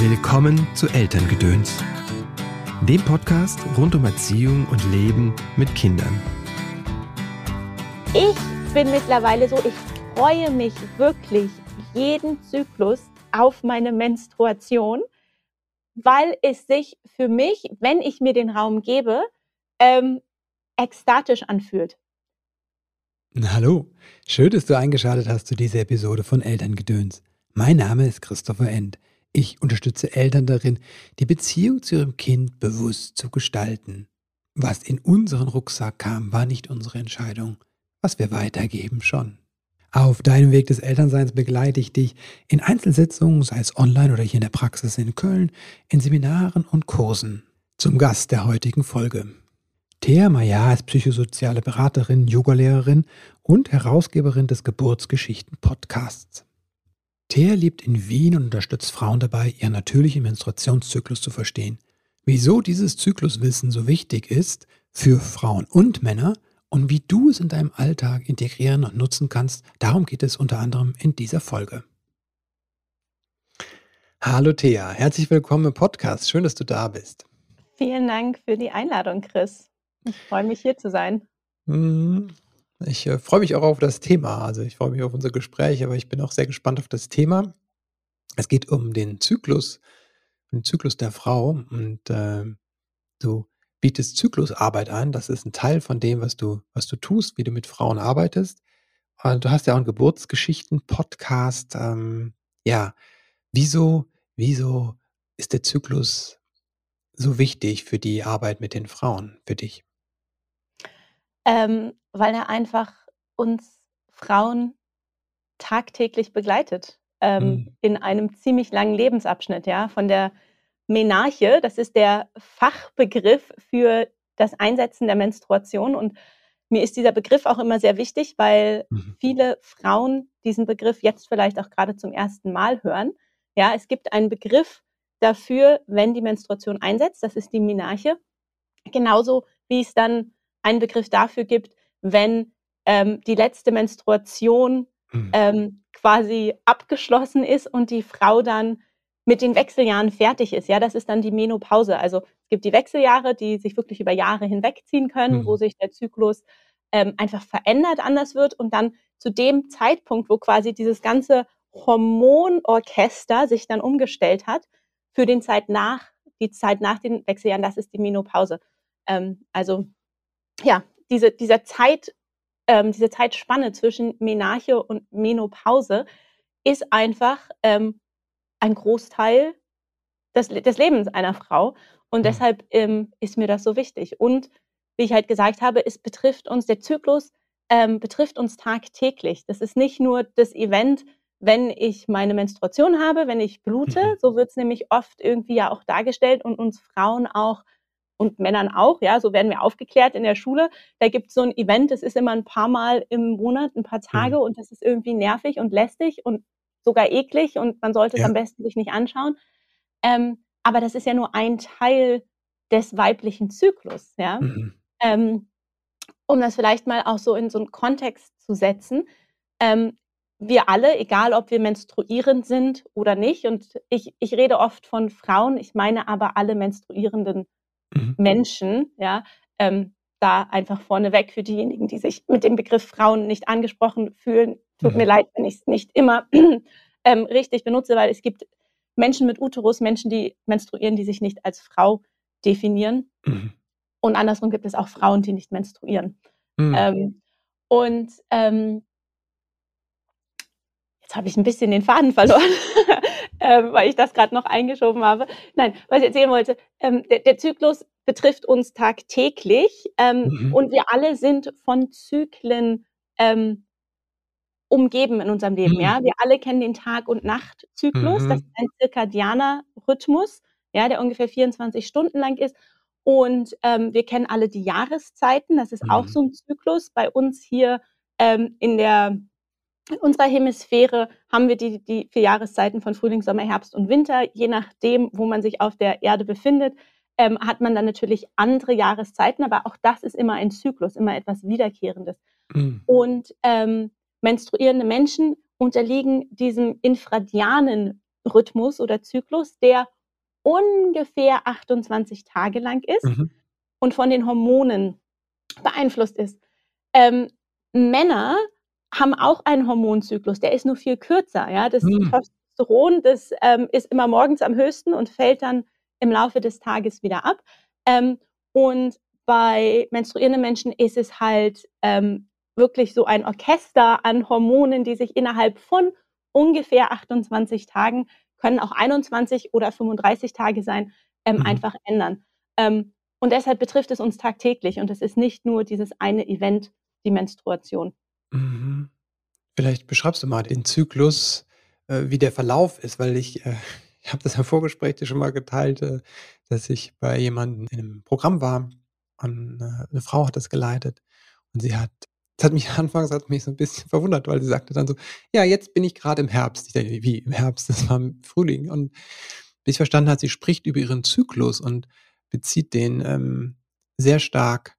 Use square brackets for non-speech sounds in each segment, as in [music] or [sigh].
Willkommen zu Elterngedöns, dem Podcast rund um Erziehung und Leben mit Kindern. Ich bin mittlerweile so, ich freue mich wirklich jeden Zyklus auf meine Menstruation, weil es sich für mich, wenn ich mir den Raum gebe, ähm, ekstatisch anfühlt. Hallo, schön, dass du eingeschaltet hast zu dieser Episode von Elterngedöns. Mein Name ist Christopher End. Ich unterstütze Eltern darin, die Beziehung zu ihrem Kind bewusst zu gestalten. Was in unseren Rucksack kam, war nicht unsere Entscheidung. Was wir weitergeben, schon. Auf deinem Weg des Elternseins begleite ich dich in Einzelsitzungen, sei es online oder hier in der Praxis in Köln, in Seminaren und Kursen. Zum Gast der heutigen Folge. Thea Maya ist psychosoziale Beraterin, Yogalehrerin und Herausgeberin des Geburtsgeschichten-Podcasts. Thea lebt in Wien und unterstützt Frauen dabei, ihren natürlichen Menstruationszyklus zu verstehen. Wieso dieses Zykluswissen so wichtig ist für Frauen und Männer und wie du es in deinem Alltag integrieren und nutzen kannst, darum geht es unter anderem in dieser Folge. Hallo Thea, herzlich willkommen im Podcast. Schön, dass du da bist. Vielen Dank für die Einladung, Chris. Ich freue mich hier zu sein. Mhm. Ich äh, freue mich auch auf das Thema. Also ich freue mich auf unser Gespräch, aber ich bin auch sehr gespannt auf das Thema. Es geht um den Zyklus, den Zyklus der Frau und äh, du bietest Zyklusarbeit an. Das ist ein Teil von dem, was du, was du tust, wie du mit Frauen arbeitest. Und du hast ja auch einen Geburtsgeschichten-Podcast. Ähm, ja, wieso, wieso ist der Zyklus so wichtig für die Arbeit mit den Frauen, für dich? Ähm, weil er einfach uns Frauen tagtäglich begleitet ähm, mhm. in einem ziemlich langen Lebensabschnitt, ja, von der Menarche, das ist der Fachbegriff für das Einsetzen der Menstruation und mir ist dieser Begriff auch immer sehr wichtig, weil mhm. viele Frauen diesen Begriff jetzt vielleicht auch gerade zum ersten Mal hören. Ja, es gibt einen Begriff dafür, wenn die Menstruation einsetzt, das ist die Menarche. Genauso wie es dann einen Begriff dafür gibt, wenn ähm, die letzte Menstruation mhm. ähm, quasi abgeschlossen ist und die Frau dann mit den Wechseljahren fertig ist. Ja, das ist dann die Menopause. Also es gibt die Wechseljahre, die sich wirklich über Jahre hinwegziehen können, mhm. wo sich der Zyklus ähm, einfach verändert, anders wird und dann zu dem Zeitpunkt, wo quasi dieses ganze Hormonorchester sich dann umgestellt hat, für den Zeit nach, die Zeit nach den Wechseljahren, das ist die Menopause. Ähm, also ja, diese, dieser Zeit, ähm, diese Zeitspanne zwischen Menarche und Menopause ist einfach ähm, ein Großteil des, des Lebens einer Frau. Und mhm. deshalb ähm, ist mir das so wichtig. Und wie ich halt gesagt habe, es betrifft uns, der Zyklus ähm, betrifft uns tagtäglich. Das ist nicht nur das Event, wenn ich meine Menstruation habe, wenn ich blute. Mhm. So wird es nämlich oft irgendwie ja auch dargestellt und uns Frauen auch und Männern auch, ja, so werden wir aufgeklärt in der Schule. Da gibt es so ein Event, das ist immer ein paar Mal im Monat, ein paar Tage mhm. und das ist irgendwie nervig und lästig und sogar eklig und man sollte es ja. am besten sich nicht anschauen. Ähm, aber das ist ja nur ein Teil des weiblichen Zyklus, ja. Mhm. Ähm, um das vielleicht mal auch so in so einen Kontext zu setzen. Ähm, wir alle, egal ob wir menstruierend sind oder nicht, und ich, ich rede oft von Frauen, ich meine aber alle menstruierenden mhm. Menschen, ja, ähm, da einfach vorneweg für diejenigen, die sich mit dem Begriff Frauen nicht angesprochen fühlen. Tut mhm. mir leid, wenn ich es nicht immer [clears throat] ähm, richtig benutze, weil es gibt Menschen mit Uterus, Menschen, die menstruieren, die sich nicht als Frau definieren. Mhm. Und andersrum gibt es auch Frauen, die nicht menstruieren. Mhm. Ähm, und ähm, jetzt habe ich ein bisschen den Faden verloren. [laughs] ähm, weil ich das gerade noch eingeschoben habe. Nein, was ich erzählen wollte, ähm, der, der, Zyklus betrifft uns tagtäglich ähm, mhm. und wir alle sind von Zyklen ähm, umgeben in unserem Leben. Mhm. Ja, wir alle kennen den Tag- und Nachtzyklus. Mhm. Das ist ein zirkadianer Rhythmus, ja, der ungefähr 24 Stunden lang ist. Und ähm, wir kennen alle die Jahreszeiten. Das ist auch mhm. so ein Zyklus. Bei uns hier ähm, in der in unserer Hemisphäre haben wir die, die vier Jahreszeiten von Frühling, Sommer, Herbst und Winter. Je nachdem, wo man sich auf der Erde befindet, ähm, hat man dann natürlich andere Jahreszeiten, aber auch das ist immer ein Zyklus, immer etwas Wiederkehrendes. Mhm. Und ähm, menstruierende Menschen unterliegen diesem infradianen Rhythmus oder Zyklus, der ungefähr 28 Tage lang ist mhm. und von den Hormonen beeinflusst ist. Ähm, Männer haben auch einen Hormonzyklus, der ist nur viel kürzer. Ja? Das mhm. Testosteron, das ähm, ist immer morgens am höchsten und fällt dann im Laufe des Tages wieder ab. Ähm, und bei menstruierenden Menschen ist es halt ähm, wirklich so ein Orchester an Hormonen, die sich innerhalb von ungefähr 28 Tagen, können auch 21 oder 35 Tage sein, ähm, mhm. einfach ändern. Ähm, und deshalb betrifft es uns tagtäglich und es ist nicht nur dieses eine Event, die Menstruation. Mhm. Vielleicht beschreibst du mal den Zyklus, äh, wie der Verlauf ist, weil ich, äh, [laughs] ich habe das im Vorgespräch dir schon mal geteilt, äh, dass ich bei jemandem in einem Programm war und äh, eine Frau hat das geleitet und sie hat das hat mich [laughs] anfangs hat mich so ein bisschen verwundert, weil sie sagte dann so, ja, jetzt bin ich gerade im Herbst. Ich dachte, wie im Herbst? Das war im Frühling. Und bis ich verstanden hat, sie spricht über ihren Zyklus und bezieht den ähm, sehr stark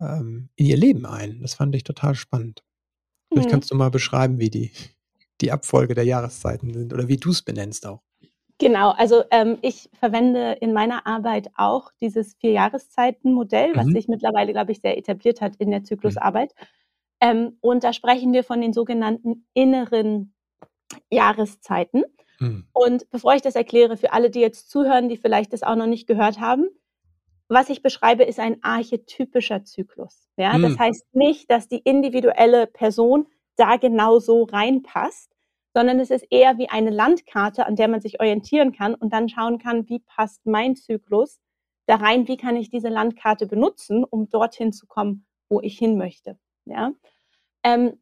ähm, in ihr Leben ein. Das fand ich total spannend. Vielleicht mhm. kannst du mal beschreiben, wie die, die Abfolge der Jahreszeiten sind oder wie du es benennst auch. Genau, also ähm, ich verwende in meiner Arbeit auch dieses Vier-Jahreszeiten-Modell, was mhm. sich mittlerweile, glaube ich, sehr etabliert hat in der mhm. Zyklusarbeit. Mhm. Ähm, und da sprechen wir von den sogenannten inneren Jahreszeiten. Mhm. Und bevor ich das erkläre, für alle, die jetzt zuhören, die vielleicht das auch noch nicht gehört haben, was ich beschreibe, ist ein archetypischer Zyklus. Ja? Mhm. Das heißt nicht, dass die individuelle Person da genau so reinpasst, sondern es ist eher wie eine Landkarte, an der man sich orientieren kann und dann schauen kann, wie passt mein Zyklus da rein, wie kann ich diese Landkarte benutzen, um dorthin zu kommen, wo ich hin möchte. Ja? Ähm,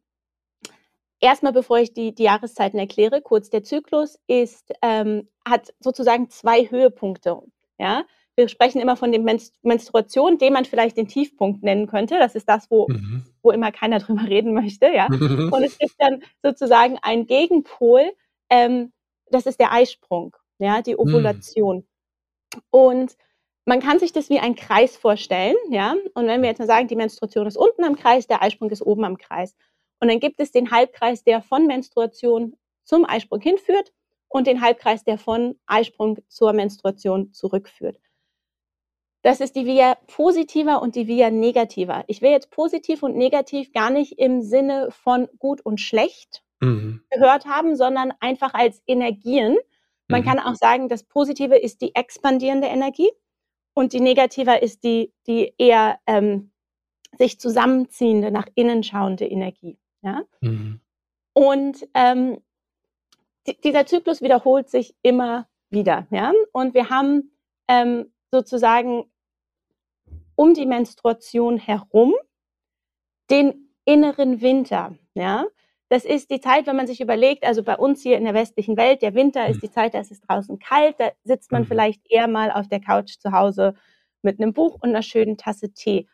erstmal, bevor ich die, die, Jahreszeiten erkläre, kurz, der Zyklus ist, ähm, hat sozusagen zwei Höhepunkte. Ja? Wir sprechen immer von den Menstru Menstruation, den man vielleicht den Tiefpunkt nennen könnte. Das ist das, wo, mhm. wo immer keiner [laughs] drüber reden möchte. Ja? [laughs] Und es gibt dann sozusagen einen Gegenpol, ähm, das ist der Eisprung, ja, die mhm. Ovulation. Mhm. Und man kann sich das wie ein Kreis vorstellen, ja. Und wenn wir jetzt mal sagen, die Menstruation ist unten am Kreis, der Eisprung ist oben am Kreis. Und dann gibt es den Halbkreis, der von Menstruation zum Eisprung hinführt und den Halbkreis, der von Eisprung zur Menstruation zurückführt. Das ist die Via positiver und die Via negativer. Ich will jetzt positiv und negativ gar nicht im Sinne von gut und schlecht mhm. gehört haben, sondern einfach als Energien. Man mhm. kann auch sagen, das Positive ist die expandierende Energie und die negativer ist die, die eher ähm, sich zusammenziehende, nach innen schauende Energie. Ja? Mhm. Und ähm, dieser Zyklus wiederholt sich immer wieder. Ja? Und wir haben ähm, sozusagen um die Menstruation herum den inneren Winter. Ja? Das ist die Zeit, wenn man sich überlegt, also bei uns hier in der westlichen Welt, der Winter ist mhm. die Zeit, da ist es draußen kalt, da sitzt man mhm. vielleicht eher mal auf der Couch zu Hause mit einem Buch und einer schönen Tasse Tee.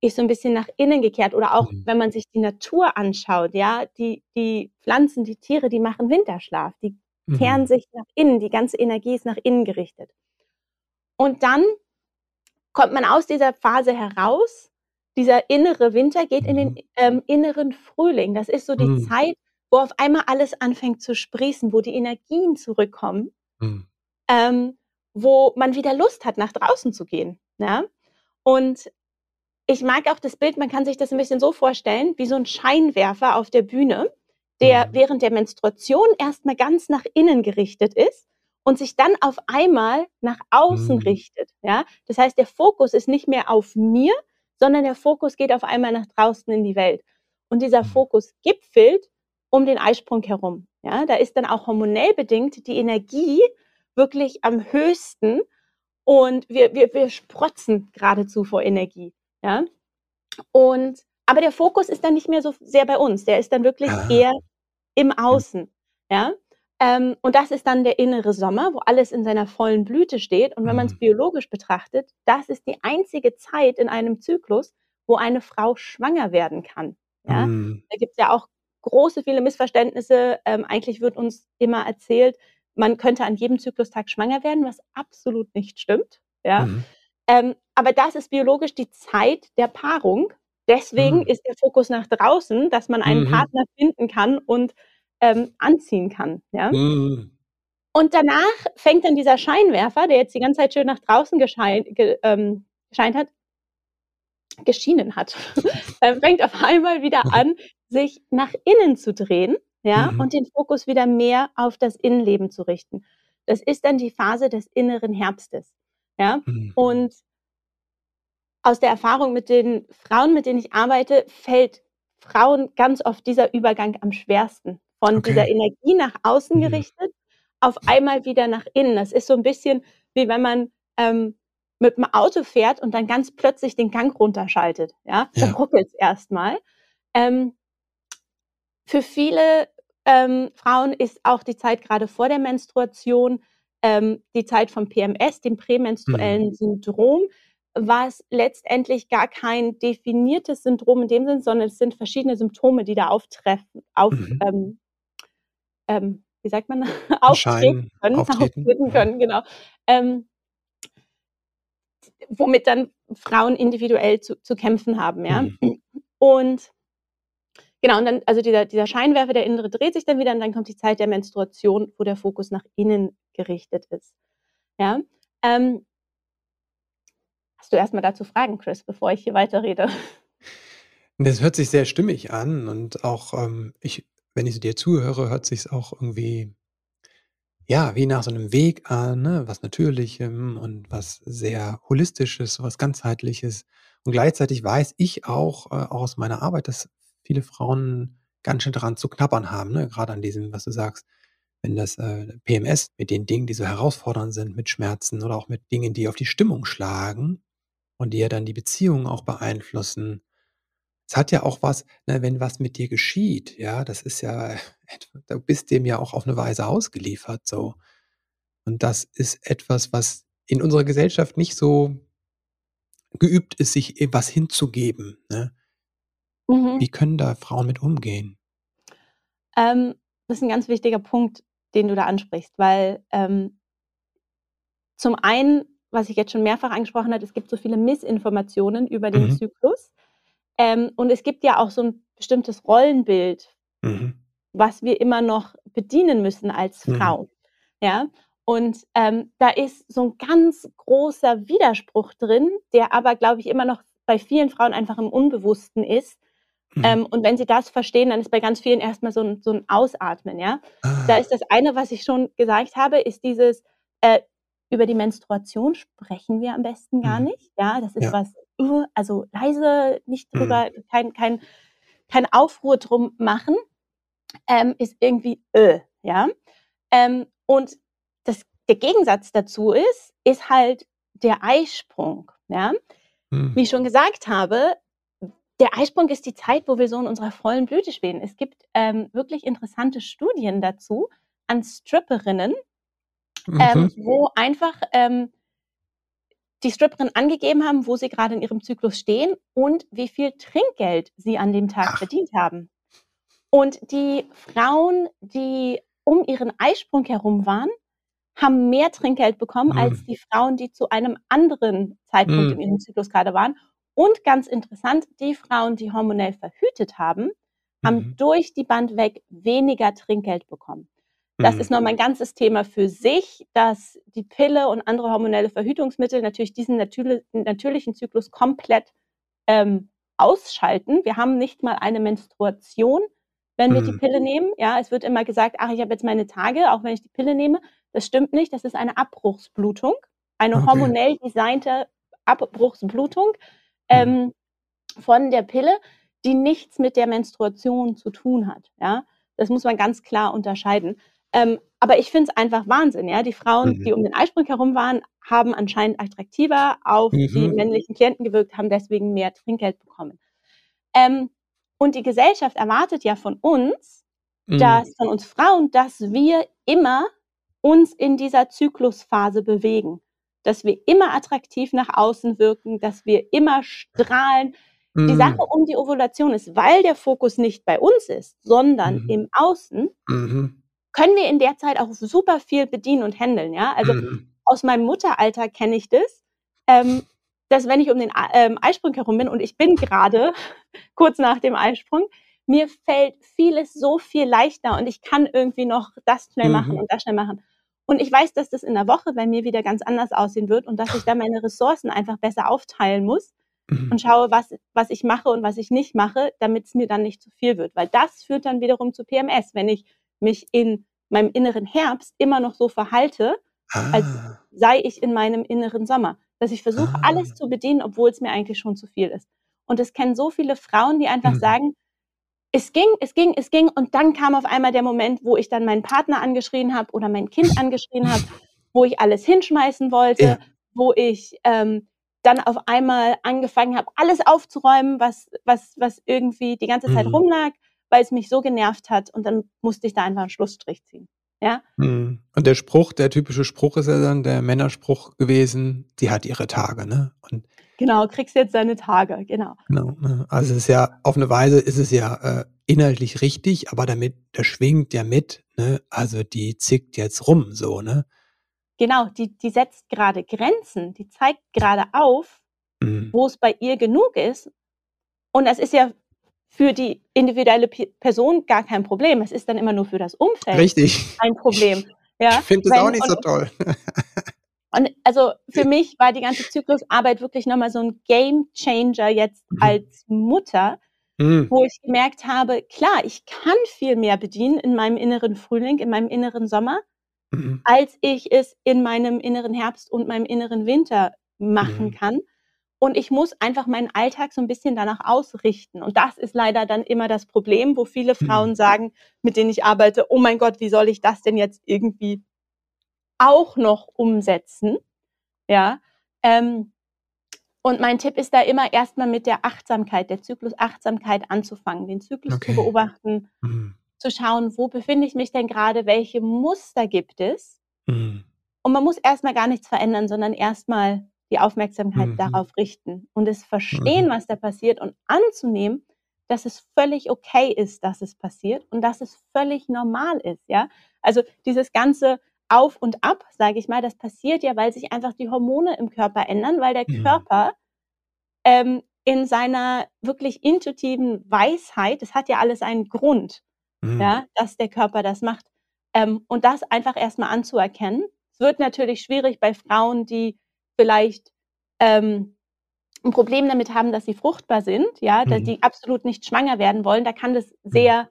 Ist so ein bisschen nach innen gekehrt. Oder auch, mhm. wenn man sich die Natur anschaut, ja, die, die Pflanzen, die Tiere, die machen Winterschlaf, die mhm. kehren sich nach innen, die ganze Energie ist nach innen gerichtet. Und dann kommt man aus dieser Phase heraus dieser innere Winter geht in den mhm. ähm, inneren Frühling. Das ist so die mhm. Zeit, wo auf einmal alles anfängt zu sprießen, wo die Energien zurückkommen, mhm. ähm, wo man wieder Lust hat, nach draußen zu gehen. Ja? Und ich mag auch das Bild, man kann sich das ein bisschen so vorstellen, wie so ein Scheinwerfer auf der Bühne, der mhm. während der Menstruation erstmal ganz nach innen gerichtet ist und sich dann auf einmal nach außen mhm. richtet. Ja? Das heißt, der Fokus ist nicht mehr auf mir, sondern der Fokus geht auf einmal nach draußen in die Welt. Und dieser mhm. Fokus gipfelt um den Eisprung herum. Ja, da ist dann auch hormonell bedingt die Energie wirklich am höchsten und wir, wir, wir sprotzen geradezu vor Energie. Ja, und aber der Fokus ist dann nicht mehr so sehr bei uns. Der ist dann wirklich ah. eher im Außen. Ja, ähm, und das ist dann der innere Sommer, wo alles in seiner vollen Blüte steht. Und wenn man es mhm. biologisch betrachtet, das ist die einzige Zeit in einem Zyklus, wo eine Frau schwanger werden kann. Ja? Mhm. Da gibt es ja auch große, viele Missverständnisse. Ähm, eigentlich wird uns immer erzählt, man könnte an jedem Zyklustag schwanger werden, was absolut nicht stimmt. Ja? Mhm. Ähm, aber das ist biologisch die Zeit der Paarung. Deswegen mhm. ist der Fokus nach draußen, dass man einen mhm. Partner finden kann und ähm, anziehen kann. Ja? Mhm. Und danach fängt dann dieser Scheinwerfer, der jetzt die ganze Zeit schön nach draußen geschein, ge, ähm, gescheint hat, geschienen hat, [laughs] äh, fängt auf einmal wieder an, sich nach innen zu drehen, ja, mhm. und den Fokus wieder mehr auf das Innenleben zu richten. Das ist dann die Phase des inneren Herbstes, ja. Mhm. Und aus der Erfahrung mit den Frauen, mit denen ich arbeite, fällt Frauen ganz oft dieser Übergang am schwersten. Von okay. dieser Energie nach außen mhm. gerichtet, auf einmal wieder nach innen. Das ist so ein bisschen wie wenn man ähm, mit dem Auto fährt und dann ganz plötzlich den Gang runterschaltet. Ja, ja. dann ruckelt es erstmal. Ähm, für viele ähm, Frauen ist auch die Zeit gerade vor der Menstruation ähm, die Zeit vom PMS, dem prämenstruellen mhm. Syndrom, was letztendlich gar kein definiertes Syndrom in dem Sinn, sondern es sind verschiedene Symptome, die da auftreffen, auf, mhm. ähm, ähm wie sagt man, [laughs] auftreten können, auftreten, auftreten können, genau. Ähm, womit dann Frauen individuell zu, zu kämpfen haben, ja. Mhm. Und genau, und dann, also dieser, dieser Scheinwerfer, der innere dreht sich dann wieder und dann kommt die Zeit der Menstruation, wo der Fokus nach innen gerichtet ist. Ja. Ähm, hast du erstmal dazu Fragen, Chris, bevor ich hier weiterrede? Das hört sich sehr stimmig an und auch ähm, ich, wenn ich dir zuhöre, hört sich auch irgendwie ja, wie nach so einem Weg an, ne, was Natürlichem und was sehr Holistisches, was Ganzheitliches. Und gleichzeitig weiß ich auch, äh, aus meiner Arbeit, dass viele Frauen ganz schön daran zu knabbern haben, ne? Gerade an diesem, was du sagst, wenn das äh, PMS mit den Dingen, die so herausfordernd sind, mit Schmerzen oder auch mit Dingen, die auf die Stimmung schlagen und die ja dann die Beziehungen auch beeinflussen. Es hat ja auch was, ne, wenn was mit dir geschieht, ja, das ist ja, [laughs] du bist dem ja auch auf eine Weise ausgeliefert, so. Und das ist etwas, was in unserer Gesellschaft nicht so geübt ist, sich was hinzugeben. Ne? Mhm. Wie können da Frauen mit umgehen? Ähm, das ist ein ganz wichtiger Punkt, den du da ansprichst, weil ähm, zum einen, was ich jetzt schon mehrfach angesprochen habe, es gibt so viele Missinformationen über den mhm. Zyklus. Ähm, und es gibt ja auch so ein bestimmtes Rollenbild, mhm. was wir immer noch bedienen müssen als mhm. Frau. Mhm. Ja. Und ähm, da ist so ein ganz großer Widerspruch drin, der aber, glaube ich, immer noch bei vielen Frauen einfach im Unbewussten ist. Mhm. Ähm, und wenn sie das verstehen, dann ist bei ganz vielen erstmal so ein, so ein Ausatmen, ja. Ah. Da ist das eine, was ich schon gesagt habe, ist dieses, äh, über die Menstruation sprechen wir am besten gar mhm. nicht. Ja, das ist ja. was, uh, also leise, nicht drüber, mhm. kein, kein, kein Aufruhr drum machen, ähm, ist irgendwie, äh, ja. Ähm, und das, der Gegensatz dazu ist, ist halt der Eisprung, ja. Mhm. Wie ich schon gesagt habe, der Eisprung ist die Zeit, wo wir so in unserer vollen Blüte stehen. Es gibt ähm, wirklich interessante Studien dazu an Stripperinnen, ähm, mhm. wo einfach ähm, die Stripperinnen angegeben haben, wo sie gerade in ihrem Zyklus stehen und wie viel Trinkgeld sie an dem Tag Ach. verdient haben. Und die Frauen, die um ihren Eisprung herum waren, haben mehr Trinkgeld bekommen mhm. als die Frauen, die zu einem anderen Zeitpunkt mhm. in ihrem Zyklus gerade waren. Und ganz interessant, die Frauen, die hormonell verhütet haben, haben mhm. durch die Band weg weniger Trinkgeld bekommen. Das mhm. ist nochmal ein ganzes Thema für sich, dass die Pille und andere hormonelle Verhütungsmittel natürlich diesen natürlichen Zyklus komplett ähm, ausschalten. Wir haben nicht mal eine Menstruation, wenn wir mhm. die Pille nehmen. Ja, es wird immer gesagt, ach, ich habe jetzt meine Tage, auch wenn ich die Pille nehme. Das stimmt nicht. Das ist eine Abbruchsblutung, eine okay. hormonell designte Abbruchsblutung mhm. ähm, von der Pille, die nichts mit der Menstruation zu tun hat. Ja, das muss man ganz klar unterscheiden. Ähm, aber ich finde es einfach Wahnsinn, ja. Die Frauen, mhm. die um den Eisprung herum waren, haben anscheinend attraktiver auf mhm. die männlichen Klienten gewirkt, haben deswegen mehr Trinkgeld bekommen. Ähm, und die Gesellschaft erwartet ja von uns, mhm. dass von uns Frauen, dass wir immer uns in dieser Zyklusphase bewegen, dass wir immer attraktiv nach außen wirken, dass wir immer strahlen. Die mhm. Sache um die Ovulation ist, weil der Fokus nicht bei uns ist, sondern mhm. im Außen, mhm können wir in der Zeit auch super viel bedienen und handeln, ja. Also mhm. aus meinem Mutteralter kenne ich das, ähm, dass wenn ich um den ähm, Eisprung herum bin und ich bin gerade [laughs] kurz nach dem Eisprung, mir fällt vieles so viel leichter und ich kann irgendwie noch das schnell machen mhm. und das schnell machen. Und ich weiß, dass das in der Woche bei mir wieder ganz anders aussehen wird und dass ich da meine Ressourcen einfach besser aufteilen muss mhm. und schaue, was, was ich mache und was ich nicht mache, damit es mir dann nicht zu viel wird. Weil das führt dann wiederum zu PMS, wenn ich mich in meinem inneren Herbst immer noch so verhalte, ah. als sei ich in meinem inneren Sommer. Dass ich versuche, ah. alles zu bedienen, obwohl es mir eigentlich schon zu viel ist. Und es kennen so viele Frauen, die einfach mhm. sagen, es ging, es ging, es ging. Und dann kam auf einmal der Moment, wo ich dann meinen Partner angeschrien habe oder mein Kind [laughs] angeschrien habe, wo ich alles hinschmeißen wollte, ja. wo ich ähm, dann auf einmal angefangen habe, alles aufzuräumen, was, was, was irgendwie die ganze Zeit mhm. rumlag, weil es mich so genervt hat. Und dann musste ich da einfach einen Schlussstrich ziehen. Ja. Mhm. Und der Spruch, der typische Spruch ist ja dann der Männerspruch gewesen, die hat ihre Tage, ne? Und Genau, kriegst jetzt deine Tage, genau. Genau. Ne? Also es ist ja, auf eine Weise ist es ja äh, inhaltlich richtig, aber damit, der schwingt ja mit, ne? Also die zickt jetzt rum, so, ne? Genau, die, die setzt gerade Grenzen, die zeigt gerade auf, mhm. wo es bei ihr genug ist. Und das ist ja für die individuelle P Person gar kein Problem. Es ist dann immer nur für das Umfeld Richtig. ein Problem. Ja? Ich finde das auch nicht so toll. Und also für mich war die ganze Zyklusarbeit wirklich nochmal so ein Game Changer jetzt mhm. als Mutter, mhm. wo ich gemerkt habe, klar, ich kann viel mehr bedienen in meinem inneren Frühling, in meinem inneren Sommer, mhm. als ich es in meinem inneren Herbst und meinem inneren Winter machen mhm. kann. Und ich muss einfach meinen Alltag so ein bisschen danach ausrichten. Und das ist leider dann immer das Problem, wo viele Frauen mhm. sagen, mit denen ich arbeite, oh mein Gott, wie soll ich das denn jetzt irgendwie auch noch umsetzen. Ja. Ähm, und mein Tipp ist da immer erstmal mit der Achtsamkeit, der Zyklus-Achtsamkeit anzufangen, den Zyklus okay. zu beobachten, mhm. zu schauen, wo befinde ich mich denn gerade, welche Muster gibt es. Mhm. Und man muss erstmal gar nichts verändern, sondern erstmal die Aufmerksamkeit mhm. darauf richten und es verstehen, mhm. was da passiert und anzunehmen, dass es völlig okay ist, dass es passiert und dass es völlig normal ist, ja. Also dieses ganze, auf und ab, sage ich mal. Das passiert ja, weil sich einfach die Hormone im Körper ändern, weil der mhm. Körper ähm, in seiner wirklich intuitiven Weisheit, das hat ja alles einen Grund, mhm. ja, dass der Körper das macht. Ähm, und das einfach erstmal anzuerkennen. Es wird natürlich schwierig bei Frauen, die vielleicht ähm, ein Problem damit haben, dass sie fruchtbar sind, ja, mhm. dass die absolut nicht schwanger werden wollen. Da kann das mhm. sehr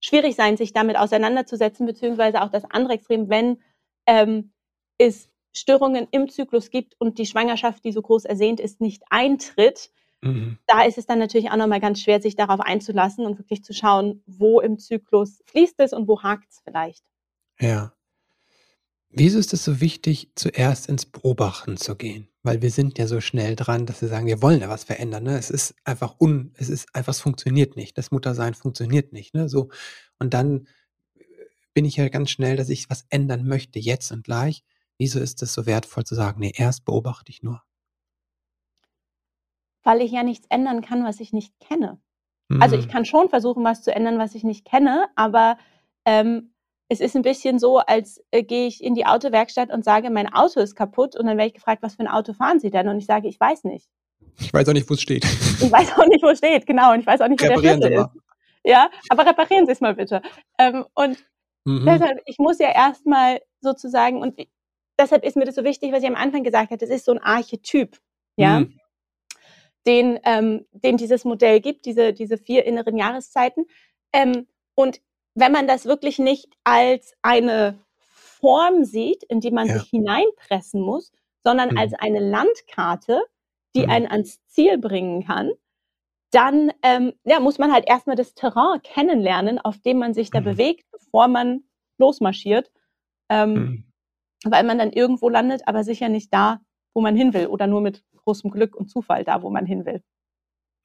schwierig sein, sich damit auseinanderzusetzen, beziehungsweise auch das andere Extrem, wenn ähm, es Störungen im Zyklus gibt und die Schwangerschaft, die so groß ersehnt ist, nicht eintritt, mhm. da ist es dann natürlich auch nochmal ganz schwer, sich darauf einzulassen und wirklich zu schauen, wo im Zyklus fließt es und wo hakt es vielleicht. Ja. Wieso ist es so wichtig, zuerst ins Beobachten zu gehen? Weil wir sind ja so schnell dran, dass wir sagen, wir wollen ja was verändern. Ne? Es ist einfach un, es ist einfach, es funktioniert nicht. Das Muttersein funktioniert nicht. Ne? So und dann äh, bin ich ja ganz schnell, dass ich was ändern möchte jetzt und gleich. Wieso ist es so wertvoll zu sagen, nee, erst beobachte ich nur? Weil ich ja nichts ändern kann, was ich nicht kenne. Mhm. Also ich hm. kann schon versuchen, was zu ändern, was ich nicht kenne, aber ähm, es ist ein bisschen so, als äh, gehe ich in die Autowerkstatt und sage, mein Auto ist kaputt und dann werde ich gefragt, was für ein Auto fahren Sie denn? Und ich sage, ich weiß nicht. Ich weiß auch nicht, wo es steht. Ich weiß auch nicht, wo es steht, genau. Und ich weiß auch nicht, wo der Schlüssel ist. Ja, aber reparieren Sie es mal bitte. Ähm, und mhm. deshalb, ich muss ja erstmal sozusagen, und deshalb ist mir das so wichtig, was ich am Anfang gesagt habe, das ist so ein Archetyp, ja, mhm. den, ähm, den dieses Modell gibt, diese, diese vier inneren Jahreszeiten. Ähm, und wenn man das wirklich nicht als eine Form sieht, in die man ja. sich hineinpressen muss, sondern mhm. als eine Landkarte, die mhm. einen ans Ziel bringen kann, dann ähm, ja, muss man halt erstmal das Terrain kennenlernen, auf dem man sich da mhm. bewegt, bevor man losmarschiert. Ähm, mhm. Weil man dann irgendwo landet, aber sicher nicht da, wo man hin will oder nur mit großem Glück und Zufall da, wo man hin will.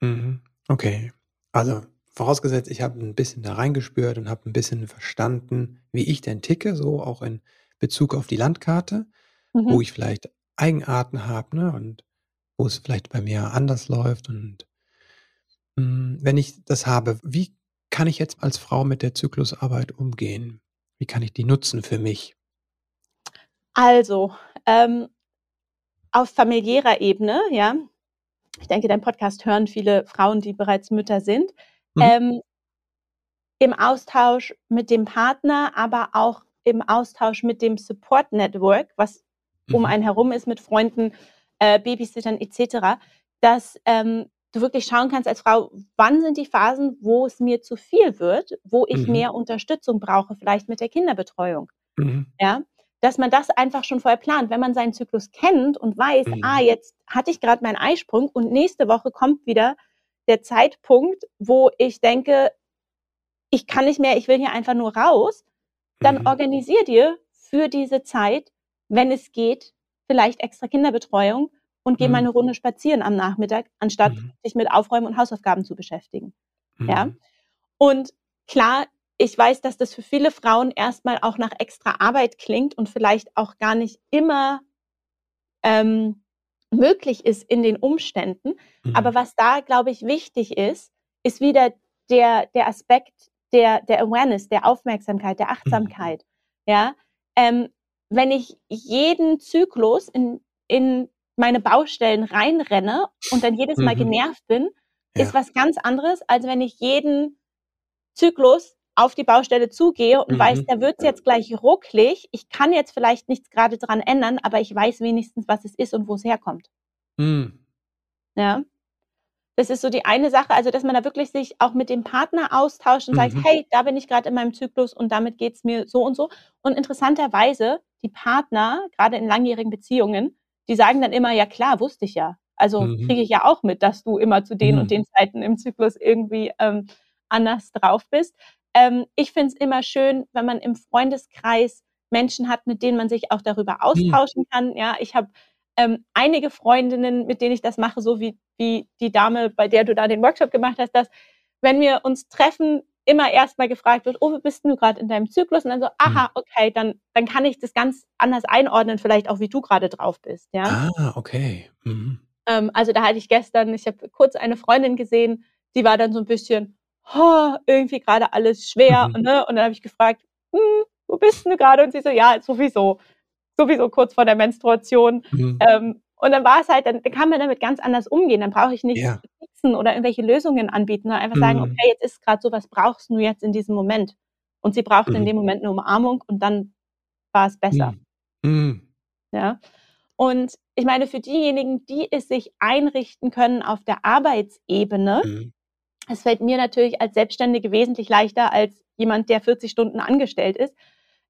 Mhm. Okay. Also vorausgesetzt, ich habe ein bisschen da reingespürt und habe ein bisschen verstanden, wie ich denn ticke, so auch in Bezug auf die Landkarte, mhm. wo ich vielleicht Eigenarten habe ne, und wo es vielleicht bei mir anders läuft. Und mh, hm, wenn ich das habe, wie kann ich jetzt als Frau mit der Zyklusarbeit umgehen? Wie kann ich die nutzen für mich? Also, ähm, auf familiärer Ebene, ja, ich denke, dein Podcast hören viele Frauen, die bereits Mütter sind. Mhm. Ähm, Im Austausch mit dem Partner, aber auch im Austausch mit dem Support Network, was um Mhm. einen herum ist mit Freunden, äh, Babysittern etc., dass ähm, du wirklich schauen kannst als Frau, wann sind die Phasen, wo es mir zu viel wird, wo ich Mhm. mehr Unterstützung brauche, vielleicht mit der Kinderbetreuung. Mhm. Ja, dass man das einfach schon vorher plant, wenn man seinen Zyklus kennt und weiß, Mhm. ah, jetzt hatte ich gerade meinen Eisprung und nächste Woche kommt wieder der Zeitpunkt, wo ich denke, ich kann nicht mehr, ich will hier einfach nur raus, dann Mhm. organisier dir für diese Zeit, wenn es geht, vielleicht extra Kinderbetreuung und geh mal Mhm. eine Runde spazieren am Nachmittag, anstatt Mhm. dich mit Aufräumen und Hausaufgaben zu beschäftigen. Ja. Mhm. Und klar, ich weiß, dass das für viele Frauen erstmal auch nach extra Arbeit klingt und vielleicht auch gar nicht immer ähm, möglich ist in den Umständen. Mhm. Aber was da, glaube ich, wichtig ist, ist wieder der, der Aspekt der, der Awareness, der Aufmerksamkeit, der Achtsamkeit. Ja, ähm, wenn ich jeden Zyklus in, in meine Baustellen reinrenne und dann jedes Mal Mhm. genervt bin, Ja. ist was ganz anderes, als wenn ich jeden Zyklus auf die Baustelle zugehe und Mhm. weiß, da wird's jetzt gleich rucklig. Ich kann jetzt vielleicht nichts gerade dran ändern, aber ich weiß wenigstens, was es ist und wo es herkommt. Mhm. Ja. Das ist so die eine Sache, also dass man da wirklich sich auch mit dem Partner austauscht und sagt, Mhm. hey, da bin ich gerade in meinem Zyklus und damit geht's mir so und so. Und interessanterweise, die Partner, gerade in langjährigen Beziehungen, die sagen dann immer, ja klar, wusste ich ja. Also Mhm. kriege ich ja auch mit, dass du immer zu den Mhm. und den Zeiten im Zyklus irgendwie ähm, anders drauf bist. Ähm, ich finde es immer schön, wenn man im Freundeskreis Menschen hat, mit denen man sich auch darüber Mhm. austauschen kann. Ja, ich habe ähm, einige Freundinnen, mit denen ich das mache, so wie, wie die Dame, bei der du da den Workshop gemacht hast, dass wenn wir uns treffen, immer erstmal gefragt wird, oh, wie bist du gerade in deinem Zyklus? Und dann so, aha, okay, dann, dann kann ich das ganz anders einordnen, vielleicht auch, wie du gerade drauf bist. Ja? Ah, okay. Mhm. Ähm, also da hatte ich gestern, ich habe kurz eine Freundin gesehen, die war dann so ein bisschen, oh, [laughs] irgendwie gerade alles schwer. Mhm. Und, ne? und dann habe ich gefragt, hm, wo bist du gerade? Und sie so, ja, sowieso, sowieso kurz vor der Menstruation. Mhm. Ähm, und dann war es halt, dann kann man damit ganz anders umgehen. Dann brauche ich nicht Ja. fixen oder irgendwelche Lösungen anbieten, sondern einfach sagen, Mhm. okay, jetzt ist gerade so, was brauchst du jetzt in diesem Moment? Und sie brauchte in Mhm. dem Moment eine Umarmung und dann war es besser. Mhm. Mhm. Ja. Und ich meine, für diejenigen, die es sich einrichten können auf der Arbeitsebene, Mhm. Es fällt mir natürlich als Selbstständige wesentlich leichter als jemand, der 40 Stunden angestellt ist,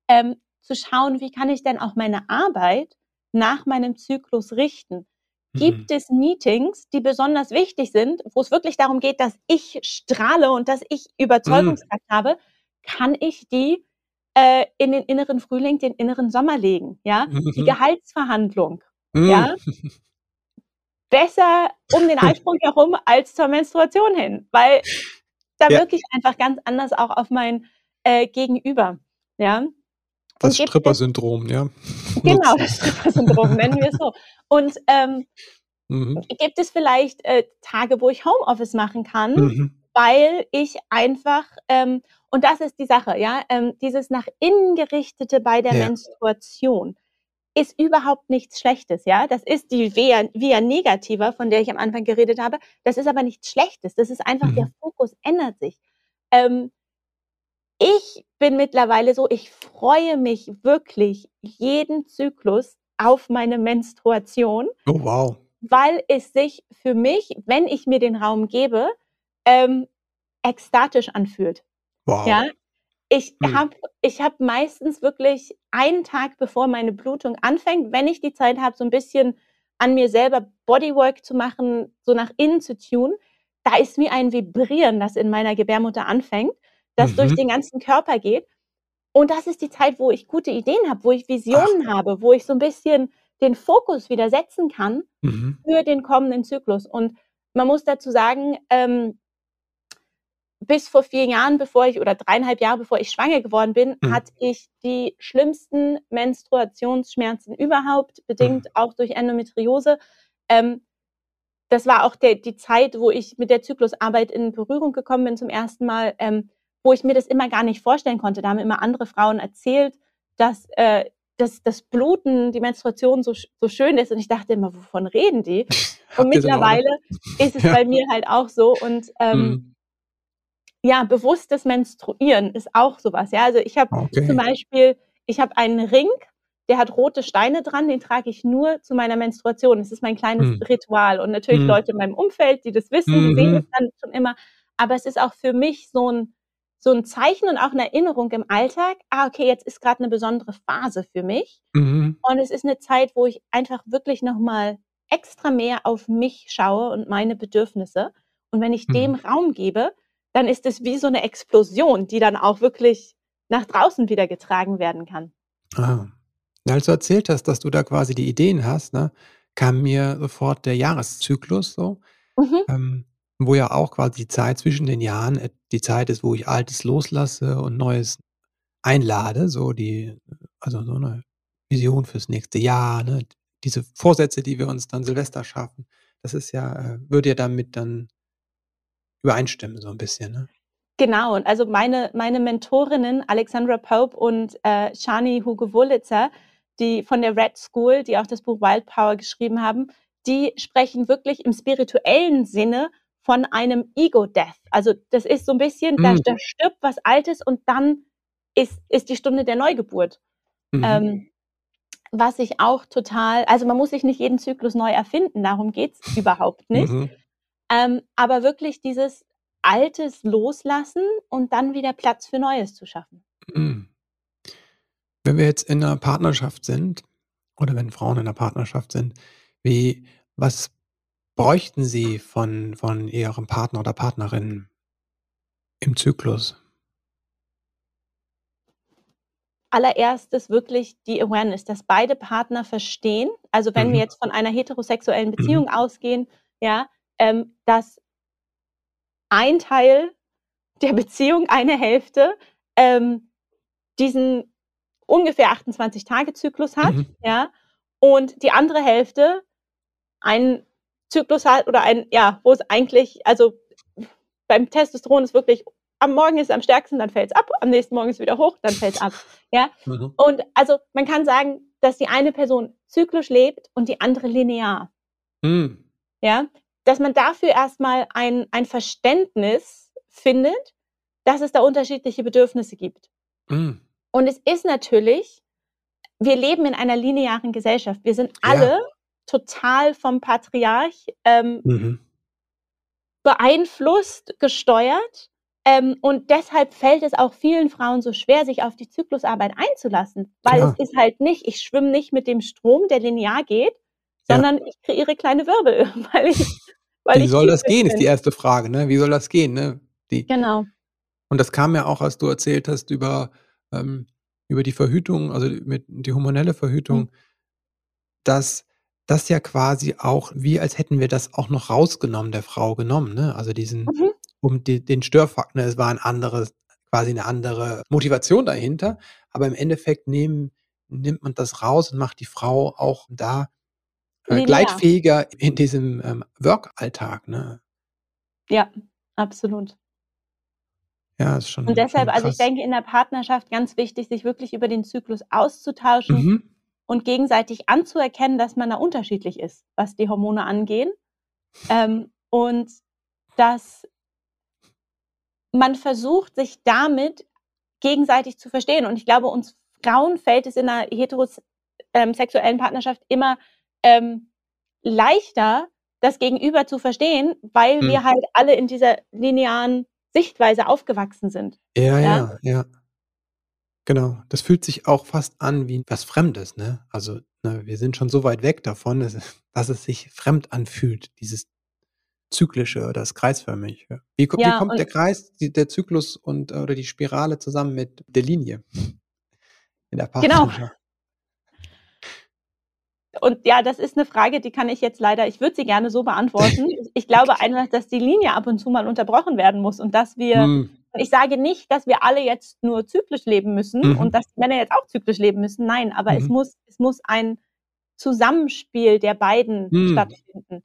ähm, zu schauen, wie kann ich denn auch meine Arbeit nach meinem Zyklus richten. Mhm. Gibt es Meetings, die besonders wichtig sind, wo es wirklich darum geht, dass ich strahle und dass ich Überzeugungskraft habe, kann ich die äh, in den inneren Frühling, den inneren Sommer legen, ja? Die Mhm. Gehaltsverhandlung, Mhm. ja? [laughs] Besser um den Eisprung herum als zur Menstruation hin, weil da Ja. wirke ich einfach ganz anders auch auf mein äh, Gegenüber, ja? Das Stripper-Syndrom, ja. genau, das Stripper-Syndrom, nennen wir es so. Und ähm, Mhm. gibt es vielleicht äh, Tage, wo ich Homeoffice machen kann, Mhm. weil ich einfach, ähm, und das ist die Sache, ja, ähm, dieses nach innen gerichtete bei der Ja. Menstruation ist überhaupt nichts Schlechtes, ja. Das ist die Via, Via Negativa, von der ich am Anfang geredet habe. Das ist aber nichts Schlechtes. Das ist einfach, der Mhm. Fokus ändert sich. Ähm, ich bin mittlerweile so, ich freue mich wirklich jeden Zyklus auf meine Menstruation, Oh, wow. weil es sich für mich, wenn ich mir den Raum gebe, ähm, ekstatisch anfühlt. Wow. Ja, ich Mhm. habe ich habe meistens wirklich einen Tag, bevor meine Blutung anfängt, wenn ich die Zeit habe, so ein bisschen an mir selber Bodywork zu machen, so nach innen zu tunen, da ist wie ein Vibrieren, das in meiner Gebärmutter anfängt, das durch Mhm. den ganzen Körper geht. Und das ist die Zeit, wo ich gute Ideen habe, wo ich Ach. Visionen habe, wo ich so ein bisschen den Fokus wieder setzen kann Mhm. für den kommenden Zyklus. Und man muss dazu sagen, ähm, bis vor vier Jahren, bevor ich oder dreieinhalb Jahre, bevor ich schwanger geworden bin, Mhm. hatte ich die schlimmsten Menstruationsschmerzen überhaupt, bedingt Mhm. auch durch Endometriose. Ähm, das war auch der, die Zeit, wo ich mit der Zyklusarbeit in Berührung gekommen bin zum ersten Mal, ähm, wo ich mir das immer gar nicht vorstellen konnte. Da haben immer andere Frauen erzählt, dass, äh, dass das Bluten, die Menstruation so, so schön ist. Und ich dachte immer, wovon reden die? [laughs] Und mittlerweile ist es [laughs] Ja. bei mir halt auch so. Und ähm, Mhm. Ja, bewusstes Menstruieren ist auch sowas. Ja, also ich habe zum Okay. Beispiel ich habe einen Ring, der hat rote Steine dran, den trage ich nur zu meiner Menstruation. Es ist mein kleines Hm. Ritual. Und natürlich Hm. Leute in meinem Umfeld, die das wissen, die sehen Mhm. es dann schon immer. Aber es ist auch für mich so ein, so ein Zeichen und auch eine Erinnerung im Alltag. Ah, okay, jetzt ist gerade eine besondere Phase für mich. Mhm. Und es ist eine Zeit, wo ich einfach wirklich nochmal extra mehr auf mich schaue und meine Bedürfnisse. Und wenn ich dem Mhm. Raum gebe, dann ist es wie so eine Explosion, die dann auch wirklich nach draußen wieder getragen werden kann. Ah. Als du erzählt hast, dass du da quasi die Ideen hast, ne, kam mir sofort der Jahreszyklus so, Mhm. ähm, wo ja auch quasi die Zeit zwischen den Jahren äh, die Zeit ist, wo ich Altes loslasse und Neues einlade, so die also so eine Vision fürs nächste Jahr, ne? Diese Vorsätze, die wir uns dann Silvester schaffen, das ist ja äh, würde ja damit dann übereinstimmen so ein bisschen, ne? Genau, und also meine, meine Mentorinnen, Alexandra Pope und äh, Shani Hugo-Wurlitzer, die von der Red School, die auch das Buch Wild Power geschrieben haben, die sprechen wirklich im spirituellen Sinne von einem Ego-Death. Also das ist so ein bisschen, da, Mhm. da stirbt was Altes und dann ist, ist die Stunde der Neugeburt. Mhm. Ähm, was ich auch total, also man muss sich nicht jeden Zyklus neu erfinden, darum geht's überhaupt nicht. Mhm. Ähm, aber wirklich dieses Altes loslassen und dann wieder Platz für Neues zu schaffen. Mhm. Wenn wir jetzt in einer Partnerschaft sind oder wenn Frauen in einer Partnerschaft sind, wie was bräuchten sie von von ihrem Partner oder Partnerin im Zyklus? Allererstes wirklich die Awareness, dass beide Partner verstehen, also wenn wir Mhm. jetzt von einer heterosexuellen Mhm. Beziehung ausgehen, ja, ähm, dass ein Teil der Beziehung, eine Hälfte, ähm, diesen ungefähr 28-Tage-Zyklus hat, Mhm. ja, und die andere Hälfte einen Zyklus hat oder ein, ja, wo es eigentlich, also beim Testosteron ist wirklich, am Morgen ist es am stärksten, dann fällt es ab, am nächsten Morgen ist es wieder hoch, dann fällt es ab. Ja, Mhm. und also man kann sagen, dass die eine Person zyklisch lebt und die andere linear. Mhm. Ja, dass man dafür erstmal ein, ein Verständnis findet, dass es da unterschiedliche Bedürfnisse gibt. Mhm. Und es ist natürlich, wir leben in einer linearen Gesellschaft. Wir sind Ja. alle total vom Patriarch ähm, Mhm. beeinflusst, gesteuert. Ähm, und deshalb fällt es auch vielen Frauen so schwer, sich auf die Zyklusarbeit einzulassen, weil Klar. es ist halt nicht, ich schwimme nicht mit dem Strom, der linear geht, Ja. sondern ich kreiere kleine Wirbel, [laughs] weil ich, weil Wie ich soll das gehen, ist bin. die erste Frage, ne? Wie soll das gehen, ne? Die Genau. und das kam ja auch, als du erzählt hast über ähm, über die Verhütung, also mit die hormonelle Verhütung, Mhm. dass das ja quasi auch wie als hätten wir das auch noch rausgenommen der Frau genommen, ne? Also diesen Mhm. um die den Störfaktor, ne? Es war ein anderes quasi 'ne andere Motivation dahinter, aber im Endeffekt nehmen nimmt man das raus und macht die Frau auch da, Linear. gleitfähiger in diesem, ähm, Work-Alltag, ne? Ja, absolut. Ja, ist schon Und deshalb, schon also ich denke, in der Partnerschaft ganz wichtig, sich wirklich über den Zyklus auszutauschen Mhm. und gegenseitig anzuerkennen, dass man da unterschiedlich ist, was die Hormone angehen. Ähm, und dass man versucht, sich damit gegenseitig zu verstehen. Und ich glaube, uns Frauen fällt es in einer heterosexuellen Partnerschaft immer ähm, leichter, das Gegenüber zu verstehen, weil Mhm. wir halt alle in dieser linearen Sichtweise aufgewachsen sind. Ja, Ja. ja, ja. Genau. Das fühlt sich auch fast an wie was Fremdes, ne? Also, ne, wir sind schon so weit weg davon, dass es [laughs] dass es sich fremd anfühlt, dieses Zyklische oder das Kreisförmige. Wie ko wie Ja, kommt der Kreis, die der Zyklus und äh, oder die Spirale zusammen mit der Linie [laughs] in der Genau. Und ja, das ist eine Frage, die kann ich jetzt leider ich würde sie gerne so beantworten. [laughs] Ich glaube einfach, dass die Linie ab und zu mal unterbrochen werden muss und dass wir Mhm. ich sage nicht, dass wir alle jetzt nur zyklisch leben müssen Mhm. und dass die Männer jetzt auch zyklisch leben müssen. Nein, aber es Mhm. muss es muss ein Zusammenspiel der beiden Mhm. stattfinden.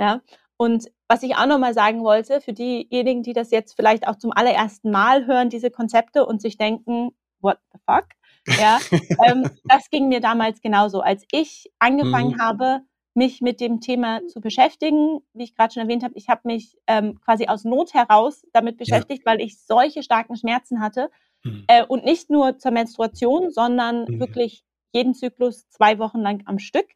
Ja? Und was ich auch noch mal sagen wollte, für diejenigen, die das jetzt vielleicht auch zum allerersten Mal hören, diese Konzepte und sich denken: „What the fuck?“ Ja, [laughs] ähm, das ging mir damals genauso. Als ich angefangen Mhm. habe, mich mit dem Thema zu beschäftigen, wie ich grad schon erwähnt habe, ich habe mich, ähm, quasi aus Not heraus damit Ja. beschäftigt, weil ich solche starken Schmerzen hatte Mhm. Äh, und nicht nur zur Menstruation, sondern mhm. wirklich jeden Zyklus zwei Wochen lang am Stück.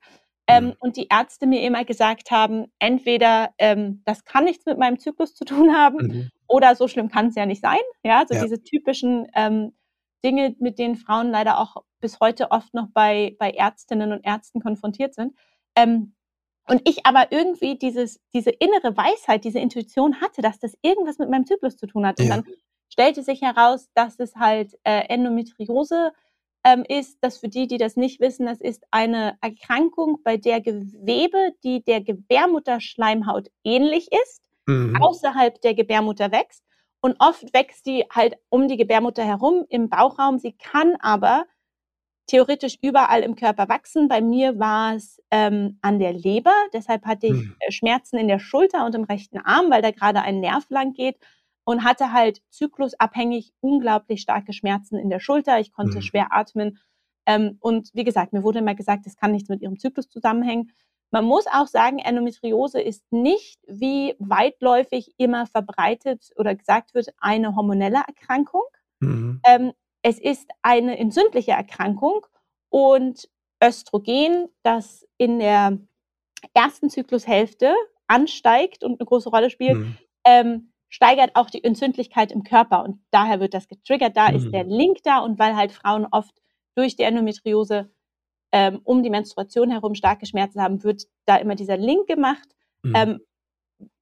Ähm. Und die Ärzte mir immer gesagt haben, entweder ähm, das kann nichts mit meinem Zyklus zu tun haben mhm. oder so schlimm kann es ja nicht sein. Ja, so ja. diese typischen ähm, Dinge, mit denen Frauen leider auch bis heute oft noch bei, bei Ärztinnen und Ärzten konfrontiert sind. Ähm, und ich aber irgendwie dieses, diese innere Weisheit, diese Intuition hatte, dass das irgendwas mit meinem Zyklus zu tun hat. Und ja. dann stellte sich heraus, dass es halt äh, Endometriose ähm, ist, dass für die, die das nicht wissen, das ist eine Erkrankung, bei der Gewebe, die der Gebärmutterschleimhaut ähnlich ist, mhm. außerhalb der Gebärmutter wächst. Und oft wächst die halt um die Gebärmutter herum im Bauchraum. Sie kann aber theoretisch überall im Körper wachsen. Bei mir war es ähm, an der Leber, deshalb hatte ich mhm. Schmerzen in der Schulter und im rechten Arm, weil da gerade ein Nerv lang geht und hatte halt zyklusabhängig unglaublich starke Schmerzen in der Schulter. Ich konnte mhm. schwer atmen. Ähm, und wie gesagt, mir wurde immer gesagt, das kann nichts mit ihrem Zyklus zusammenhängen. Man muss auch sagen, Endometriose ist nicht, wie weitläufig immer verbreitet oder gesagt wird, eine hormonelle Erkrankung. Mhm. Ähm, es ist eine entzündliche Erkrankung und Östrogen, das in der ersten Zyklushälfte ansteigt und eine große Rolle spielt, mhm. ähm, steigert auch die Entzündlichkeit im Körper und daher wird das getriggert. Da mhm. ist der Link da und weil halt Frauen oft durch die Endometriose ähm, um die Menstruation herum starke Schmerzen haben, wird da immer dieser Link gemacht, mhm. ähm,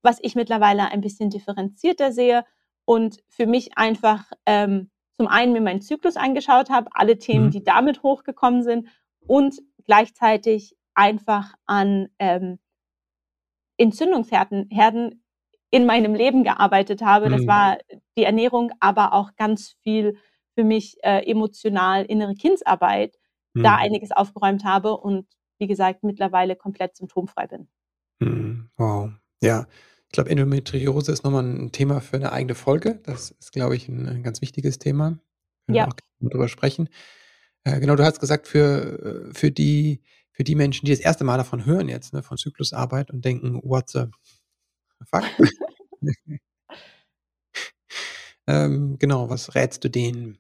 was ich mittlerweile ein bisschen differenzierter sehe und für mich einfach ähm, zum einen mir meinen Zyklus angeschaut habe, alle Themen, mhm. die damit hochgekommen sind und gleichzeitig einfach an ähm, Entzündungsherden Herden in meinem Leben gearbeitet habe. Das mhm. war die Ernährung, aber auch ganz viel für mich äh, emotional innere Kindsarbeit, mhm. da einiges aufgeräumt habe und wie gesagt mittlerweile komplett symptomfrei bin. Mhm. Wow. Ja, ich glaube, Endometriose ist nochmal ein Thema für eine eigene Folge. Das ist, glaube ich, ein, ein ganz wichtiges Thema. Wir ja. auch darüber sprechen. Äh, genau, du hast gesagt, für, äh, für, die, für die Menschen, die das erste Mal davon hören jetzt, ne, von Zyklusarbeit und denken, what the fuck? [laughs] [laughs] ähm, genau, was rätst du denen?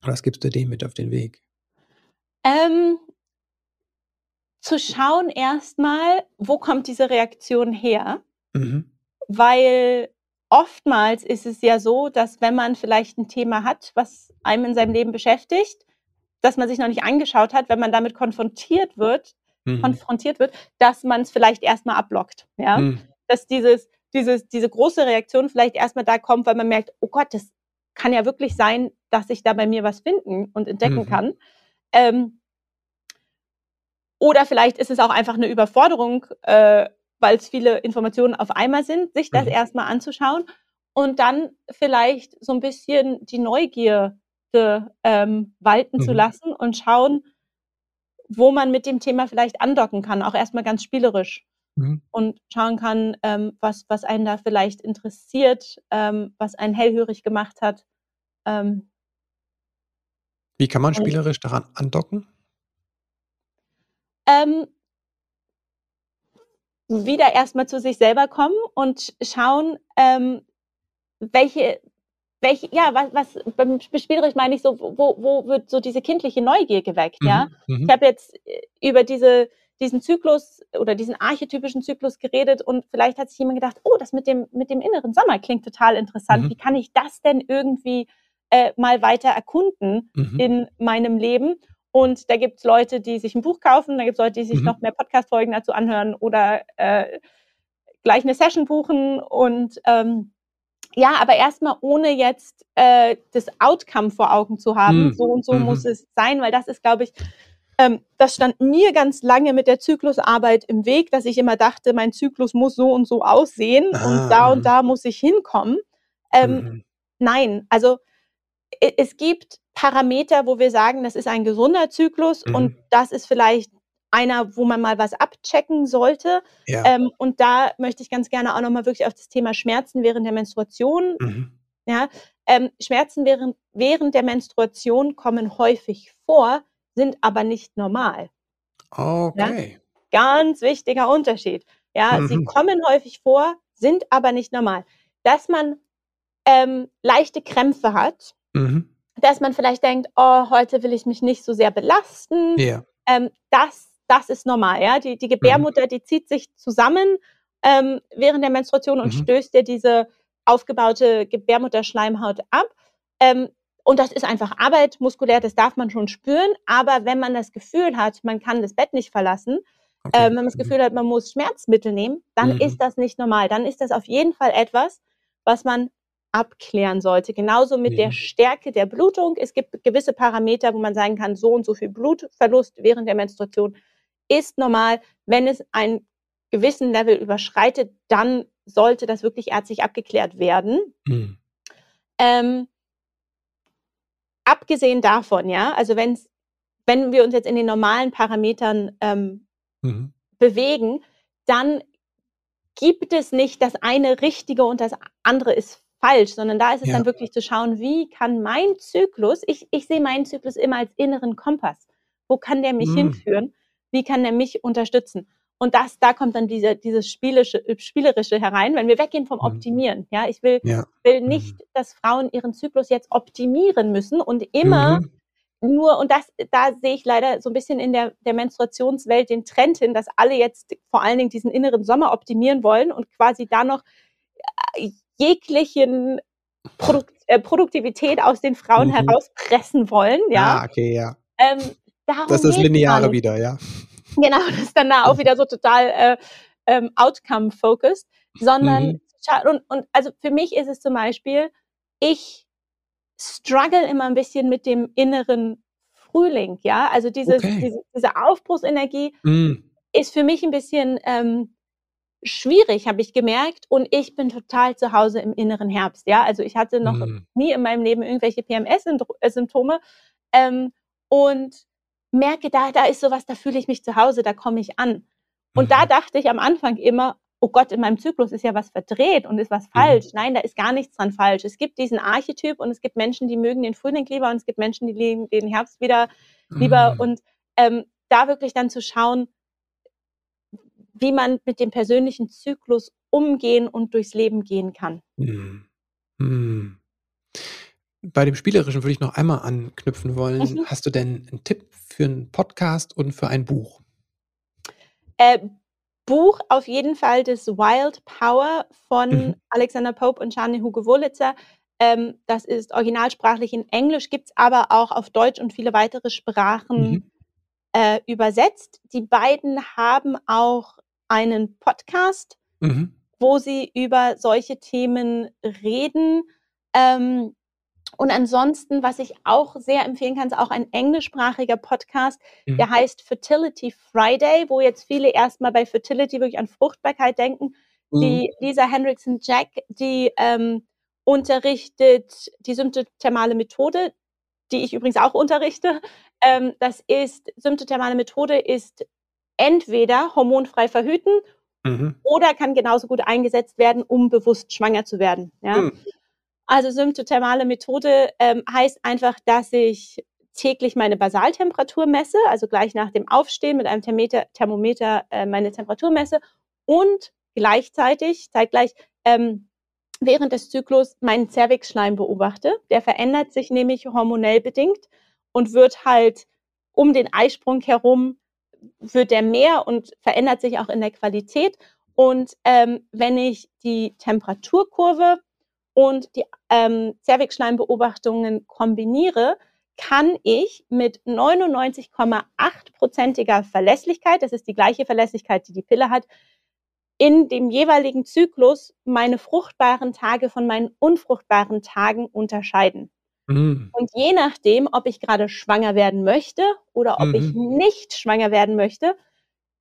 Was gibst du denen mit auf den Weg? Ähm, zu schauen erstmal, wo kommt diese Reaktion her? Mhm. Weil oftmals ist es ja so, dass wenn man vielleicht ein Thema hat, was einem in seinem Leben beschäftigt, dass man sich noch nicht angeschaut hat, wenn man damit konfrontiert wird, mhm. konfrontiert wird, dass man es vielleicht erstmal abblockt. Ja? Mhm. Dass dieses, dieses, diese große Reaktion vielleicht erstmal da kommt, weil man merkt, oh Gott, das kann ja wirklich sein, dass ich da bei mir was finden und entdecken mhm. kann. Ähm, oder vielleicht ist es auch einfach eine Überforderung, äh, weil es viele Informationen auf einmal sind, sich das mhm. erstmal anzuschauen und dann vielleicht so ein bisschen die Neugierde ähm, walten mhm. zu lassen und schauen, wo man mit dem Thema vielleicht andocken kann, auch erstmal ganz spielerisch mhm. und schauen kann, ähm, was, was einen da vielleicht interessiert, ähm, was einen hellhörig gemacht hat. Ähm, Wie kann man spielerisch daran andocken? Ähm, wieder erstmal zu sich selber kommen und schauen, ähm, welche, welche, ja, was, was beim Spielerisch meine ich so, wo, wo wird so diese kindliche Neugier geweckt, mhm, ja? Mhm. Ich habe jetzt äh, über diese diesen Zyklus oder diesen archetypischen Zyklus geredet und vielleicht hat sich jemand gedacht, oh, das mit dem, mit dem inneren Sommer klingt total interessant. Mhm. Wie kann ich das denn irgendwie äh, mal weiter erkunden mhm. in meinem Leben? Und da gibt es Leute, die sich ein Buch kaufen, da gibt es Leute, die sich mhm. noch mehr Podcast-Folgen dazu anhören oder äh, gleich eine Session buchen und ähm, ja, aber erstmal ohne jetzt äh, das Outcome vor Augen zu haben, mhm. so und so mhm. muss es sein, weil das ist, glaube ich, ähm, das stand mir ganz lange mit der Zyklusarbeit im Weg, dass ich immer dachte, mein Zyklus muss so und so aussehen ah. und da und da muss ich hinkommen. Ähm, mhm. Nein, also es gibt Parameter, wo wir sagen, das ist ein gesunder Zyklus mhm. und das ist vielleicht einer, wo man mal was abchecken sollte. Ja. Ähm, und da möchte ich ganz gerne auch nochmal wirklich auf das Thema Schmerzen während der Menstruation. Mhm. Ja, ähm, Schmerzen während, während der Menstruation kommen häufig vor, sind aber nicht normal. Okay. Ja? Ganz wichtiger Unterschied. Ja, mhm. sie kommen häufig vor, sind aber nicht normal. Dass man ähm, leichte Krämpfe hat, mhm. dass man vielleicht denkt, oh, heute will ich mich nicht so sehr belasten. Ja. Ähm, das, das ist normal, ja. Die, die Gebärmutter, die zieht sich zusammen ähm, während der Menstruation und Mhm. stößt dir diese aufgebaute Gebärmutterschleimhaut ab. Ähm, und das ist einfach Arbeit, muskulär, das darf man schon spüren. Aber wenn man das Gefühl hat, man kann das Bett nicht verlassen, Okay. ähm, wenn man das Gefühl hat, man muss Schmerzmittel nehmen, dann Mhm. ist das nicht normal. Dann ist das auf jeden Fall etwas, was man abklären sollte. Genauso mit Ja. der Stärke der Blutung. Es gibt gewisse Parameter, wo man sagen kann, so und so viel Blutverlust während der Menstruation ist normal. Wenn es einen gewissen Level überschreitet, dann sollte das wirklich ärztlich abgeklärt werden. Mhm. Ähm, abgesehen davon, ja, also wenn's, wenn wir uns jetzt in den normalen Parametern ähm, Mhm. bewegen, dann gibt es nicht das eine Richtige und das andere ist falsch, sondern da ist es Ja. dann wirklich zu schauen, wie kann mein Zyklus, ich, ich sehe meinen Zyklus immer als inneren Kompass. Wo kann der mich Mm. hinführen? Wie kann der mich unterstützen? Und das, da kommt dann diese, dieses Spielische, äh, Spielerische herein, wenn wir weggehen vom Mhm. Optimieren. Ja, ich will, Ja. will nicht, dass Frauen ihren Zyklus jetzt optimieren müssen und immer Mhm. nur, und das, da sehe ich leider so ein bisschen in der, der Menstruationswelt den Trend hin, dass alle jetzt vor allen Dingen diesen inneren Sommer optimieren wollen und quasi da noch äh, jeglichen Produk [laughs] äh, Produktivität aus den Frauen Mhm. herauspressen wollen. Ja, Ah, okay, ja. ähm, Das ist Lineare wieder, ja. Genau, das ist dann da auch wieder so total äh, ähm, outcome-focused, sondern Mhm. und, und also für mich ist es zum Beispiel, ich struggle immer ein bisschen mit dem inneren Frühling, ja, also dieses, Okay. diese, diese Aufbruchsenergie Mhm. ist für mich ein bisschen ähm, schwierig, habe ich gemerkt, und ich bin total zu Hause im inneren Herbst, ja, also ich hatte noch Mhm. nie in meinem Leben irgendwelche PMS-Symptome ähm, und merke, da, da ist sowas, da fühle ich mich zu Hause, da komme ich an. Und da Mhm. dachte ich am Anfang immer, oh Gott, in meinem Zyklus ist ja was verdreht und ist was falsch. Nein, da ist gar nichts dran falsch. Es gibt diesen Archetyp und es gibt Menschen, die mögen den Frühling lieber und es gibt Menschen, die lieben den Herbst wieder lieber. Mhm. Und ähm, da wirklich dann zu schauen, wie man mit dem persönlichen Zyklus umgehen und durchs Leben gehen kann. Mhm. Mhm. Bei dem Spielerischen würde ich noch einmal anknüpfen wollen. Mhm. Hast du denn einen Tipp für einen Podcast und für ein Buch? Äh, Buch auf jeden Fall das Wild Power von Mhm. Alexander Pope und Charlie Hugo Wurlitzer. Ähm, das ist originalsprachlich in Englisch, gibt es aber auch auf Deutsch und viele weitere Sprachen Mhm. äh, übersetzt. Die beiden haben auch einen Podcast, Mhm. wo sie über solche Themen reden. Ähm, und ansonsten, was ich auch sehr empfehlen kann, ist auch ein englischsprachiger Podcast, Mhm. der heißt Fertility Friday, wo jetzt viele erstmal bei Fertility wirklich an Fruchtbarkeit denken. Mhm. Die Lisa Hendrickson Jack, die ähm, unterrichtet die symptothermale Methode, die ich übrigens auch unterrichte. Ähm, das ist, symptothermale Methode ist entweder hormonfrei verhüten Mhm. oder kann genauso gut eingesetzt werden, um bewusst schwanger zu werden. Ja? Mhm. Also symptothermale Methode ähm, heißt einfach, dass ich täglich meine Basaltemperatur messe, also gleich nach dem Aufstehen mit einem Thermometer, Thermometer äh, meine Temperatur messe und gleichzeitig, zeitgleich ähm, während des Zyklus meinen Zervixschleim beobachte. Der verändert sich nämlich hormonell bedingt und wird halt um den Eisprung herum wird der mehr und verändert sich auch in der Qualität. Und ähm, wenn ich die Temperaturkurve und die ähm, Zervixschleimbeobachtungen kombiniere, kann ich mit 99,8%iger Verlässlichkeit, das ist die gleiche Verlässlichkeit, die die Pille hat, in dem jeweiligen Zyklus meine fruchtbaren Tage von meinen unfruchtbaren Tagen unterscheiden. Mhm. Und je nachdem, ob ich gerade schwanger werden möchte oder ob ich Mhm. nicht schwanger werden möchte,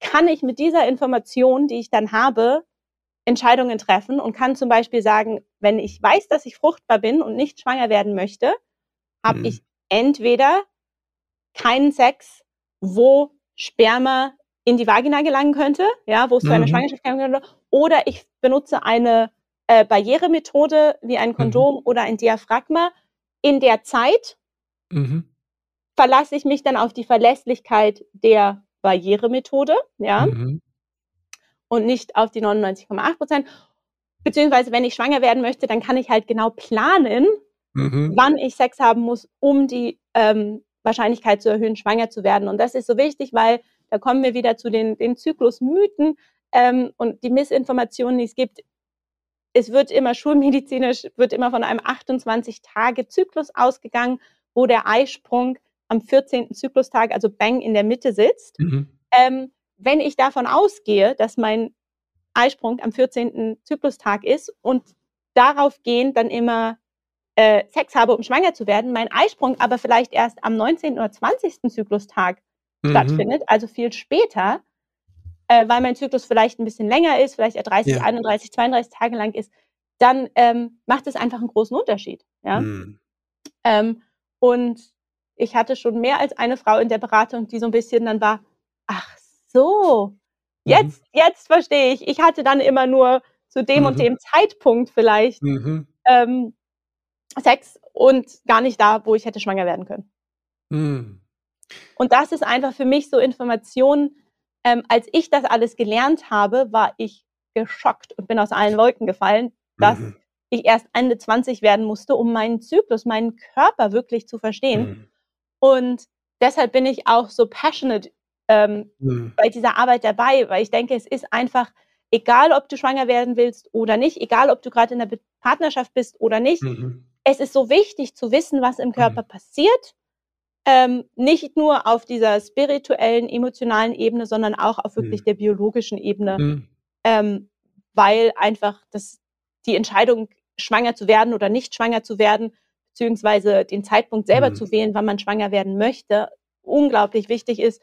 kann ich mit dieser Information, die ich dann habe, Entscheidungen treffen und kann zum Beispiel sagen, wenn ich weiß, dass ich fruchtbar bin und nicht schwanger werden möchte, habe Mhm. ich entweder keinen Sex, wo Sperma in die Vagina gelangen könnte, ja, wo es zu einer Mhm. Schwangerschaft kommen könnte, oder ich benutze eine äh, Barrieremethode wie ein Mhm. Kondom oder ein Diaphragma. In der Zeit Mhm. verlasse ich mich dann auf die Verlässlichkeit der Barrieremethode, ja, Mhm. und nicht auf die 99,8 Prozent. Beziehungsweise, wenn ich schwanger werden möchte, dann kann ich halt genau planen, mhm. wann ich Sex haben muss, um die ähm, Wahrscheinlichkeit zu erhöhen, schwanger zu werden. Und das ist so wichtig, weil da kommen wir wieder zu den, den Zyklusmythen ähm, und die Missinformationen, die es gibt. Es wird immer schulmedizinisch, wird immer von einem 28-Tage-Zyklus ausgegangen, wo der Eisprung am 14. Zyklustag, also bang in der Mitte sitzt. Mhm. Ähm, wenn ich davon ausgehe, dass mein Eisprung am 14. Zyklustag ist und darauf gehend dann immer äh, Sex habe, um schwanger zu werden, mein Eisprung aber vielleicht erst am 19. oder 20. Zyklustag mhm. stattfindet, also viel später, äh, weil mein Zyklus vielleicht ein bisschen länger ist, vielleicht er 30, ja. 31, 32 Tage lang ist, dann ähm, macht es einfach einen großen Unterschied. Ja? Mhm. Ähm, und ich hatte schon mehr als eine Frau in der Beratung, die so ein bisschen dann war, ach so, mhm. jetzt, mhm. jetzt verstehe ich. Ich hatte dann immer nur zu dem mhm. und dem Zeitpunkt vielleicht mhm. ähm, Sex und gar nicht da, wo ich hätte schwanger werden können. Mhm. Und das ist einfach für mich so Information. Ähm, als ich das alles gelernt habe, war ich geschockt und bin aus allen Wolken gefallen, dass mhm. ich erst Ende 20 werden musste, um meinen Zyklus, meinen Körper wirklich zu verstehen. Mhm. Und deshalb bin ich auch so passionate ähm, mhm. bei dieser Arbeit dabei, weil ich denke, es ist einfach egal, ob du schwanger werden willst oder nicht, egal, ob du gerade in der Partnerschaft bist oder nicht. Mhm. Es ist so wichtig zu wissen, was im Körper mhm. passiert. Ähm, nicht nur auf dieser spirituellen, emotionalen Ebene, sondern auch auf wirklich mhm. der biologischen Ebene, mhm. ähm, weil einfach das, die Entscheidung, schwanger zu werden oder nicht schwanger zu werden, beziehungsweise den Zeitpunkt selber mhm. zu wählen, wann man schwanger werden möchte, unglaublich wichtig ist.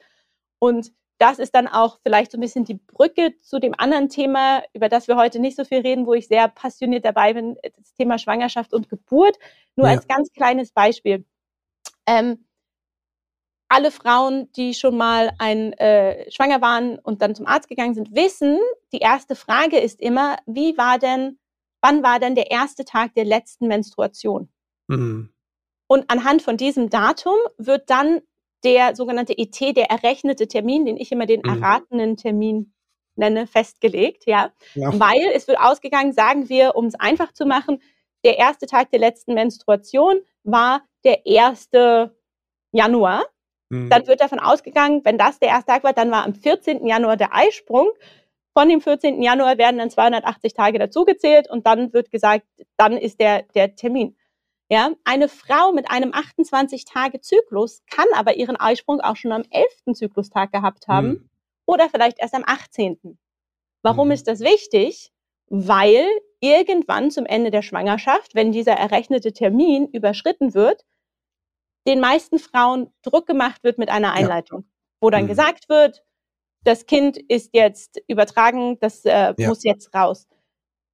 Und das ist dann auch vielleicht so ein bisschen die Brücke zu dem anderen Thema, über das wir heute nicht so viel reden, wo ich sehr passioniert dabei bin, das Thema Schwangerschaft und Geburt. Nur ja. als ganz kleines Beispiel. Ähm, alle Frauen, die schon mal ein, äh, schwanger waren und dann zum Arzt gegangen sind, wissen, die erste Frage ist immer, wie war denn, wann war denn der erste Tag der letzten Menstruation? Mhm. Und anhand von diesem Datum wird dann der sogenannte ET, der errechnete Termin, den ich immer den mhm. erratenen Termin nenne, festgelegt, ja? ja. Weil es wird ausgegangen, sagen wir, um es einfach zu machen, der erste Tag der letzten Menstruation war der 1. Januar. Mhm. Dann wird davon ausgegangen, wenn das der erste Tag war, dann war am 14. Januar der Eisprung. Von dem 14. Januar werden dann 280 Tage dazugezählt und dann wird gesagt, dann ist der, der Termin. Ja, eine Frau mit einem 28-Tage-Zyklus kann aber ihren Eisprung auch schon am 11. Zyklustag gehabt haben mhm. oder vielleicht erst am 18. Warum mhm. ist das wichtig? Weil irgendwann zum Ende der Schwangerschaft, wenn dieser errechnete Termin überschritten wird, den meisten Frauen Druck gemacht wird mit einer Einleitung, ja. wo dann mhm. gesagt wird, das Kind ist jetzt übertragen, das äh, ja. muss jetzt raus.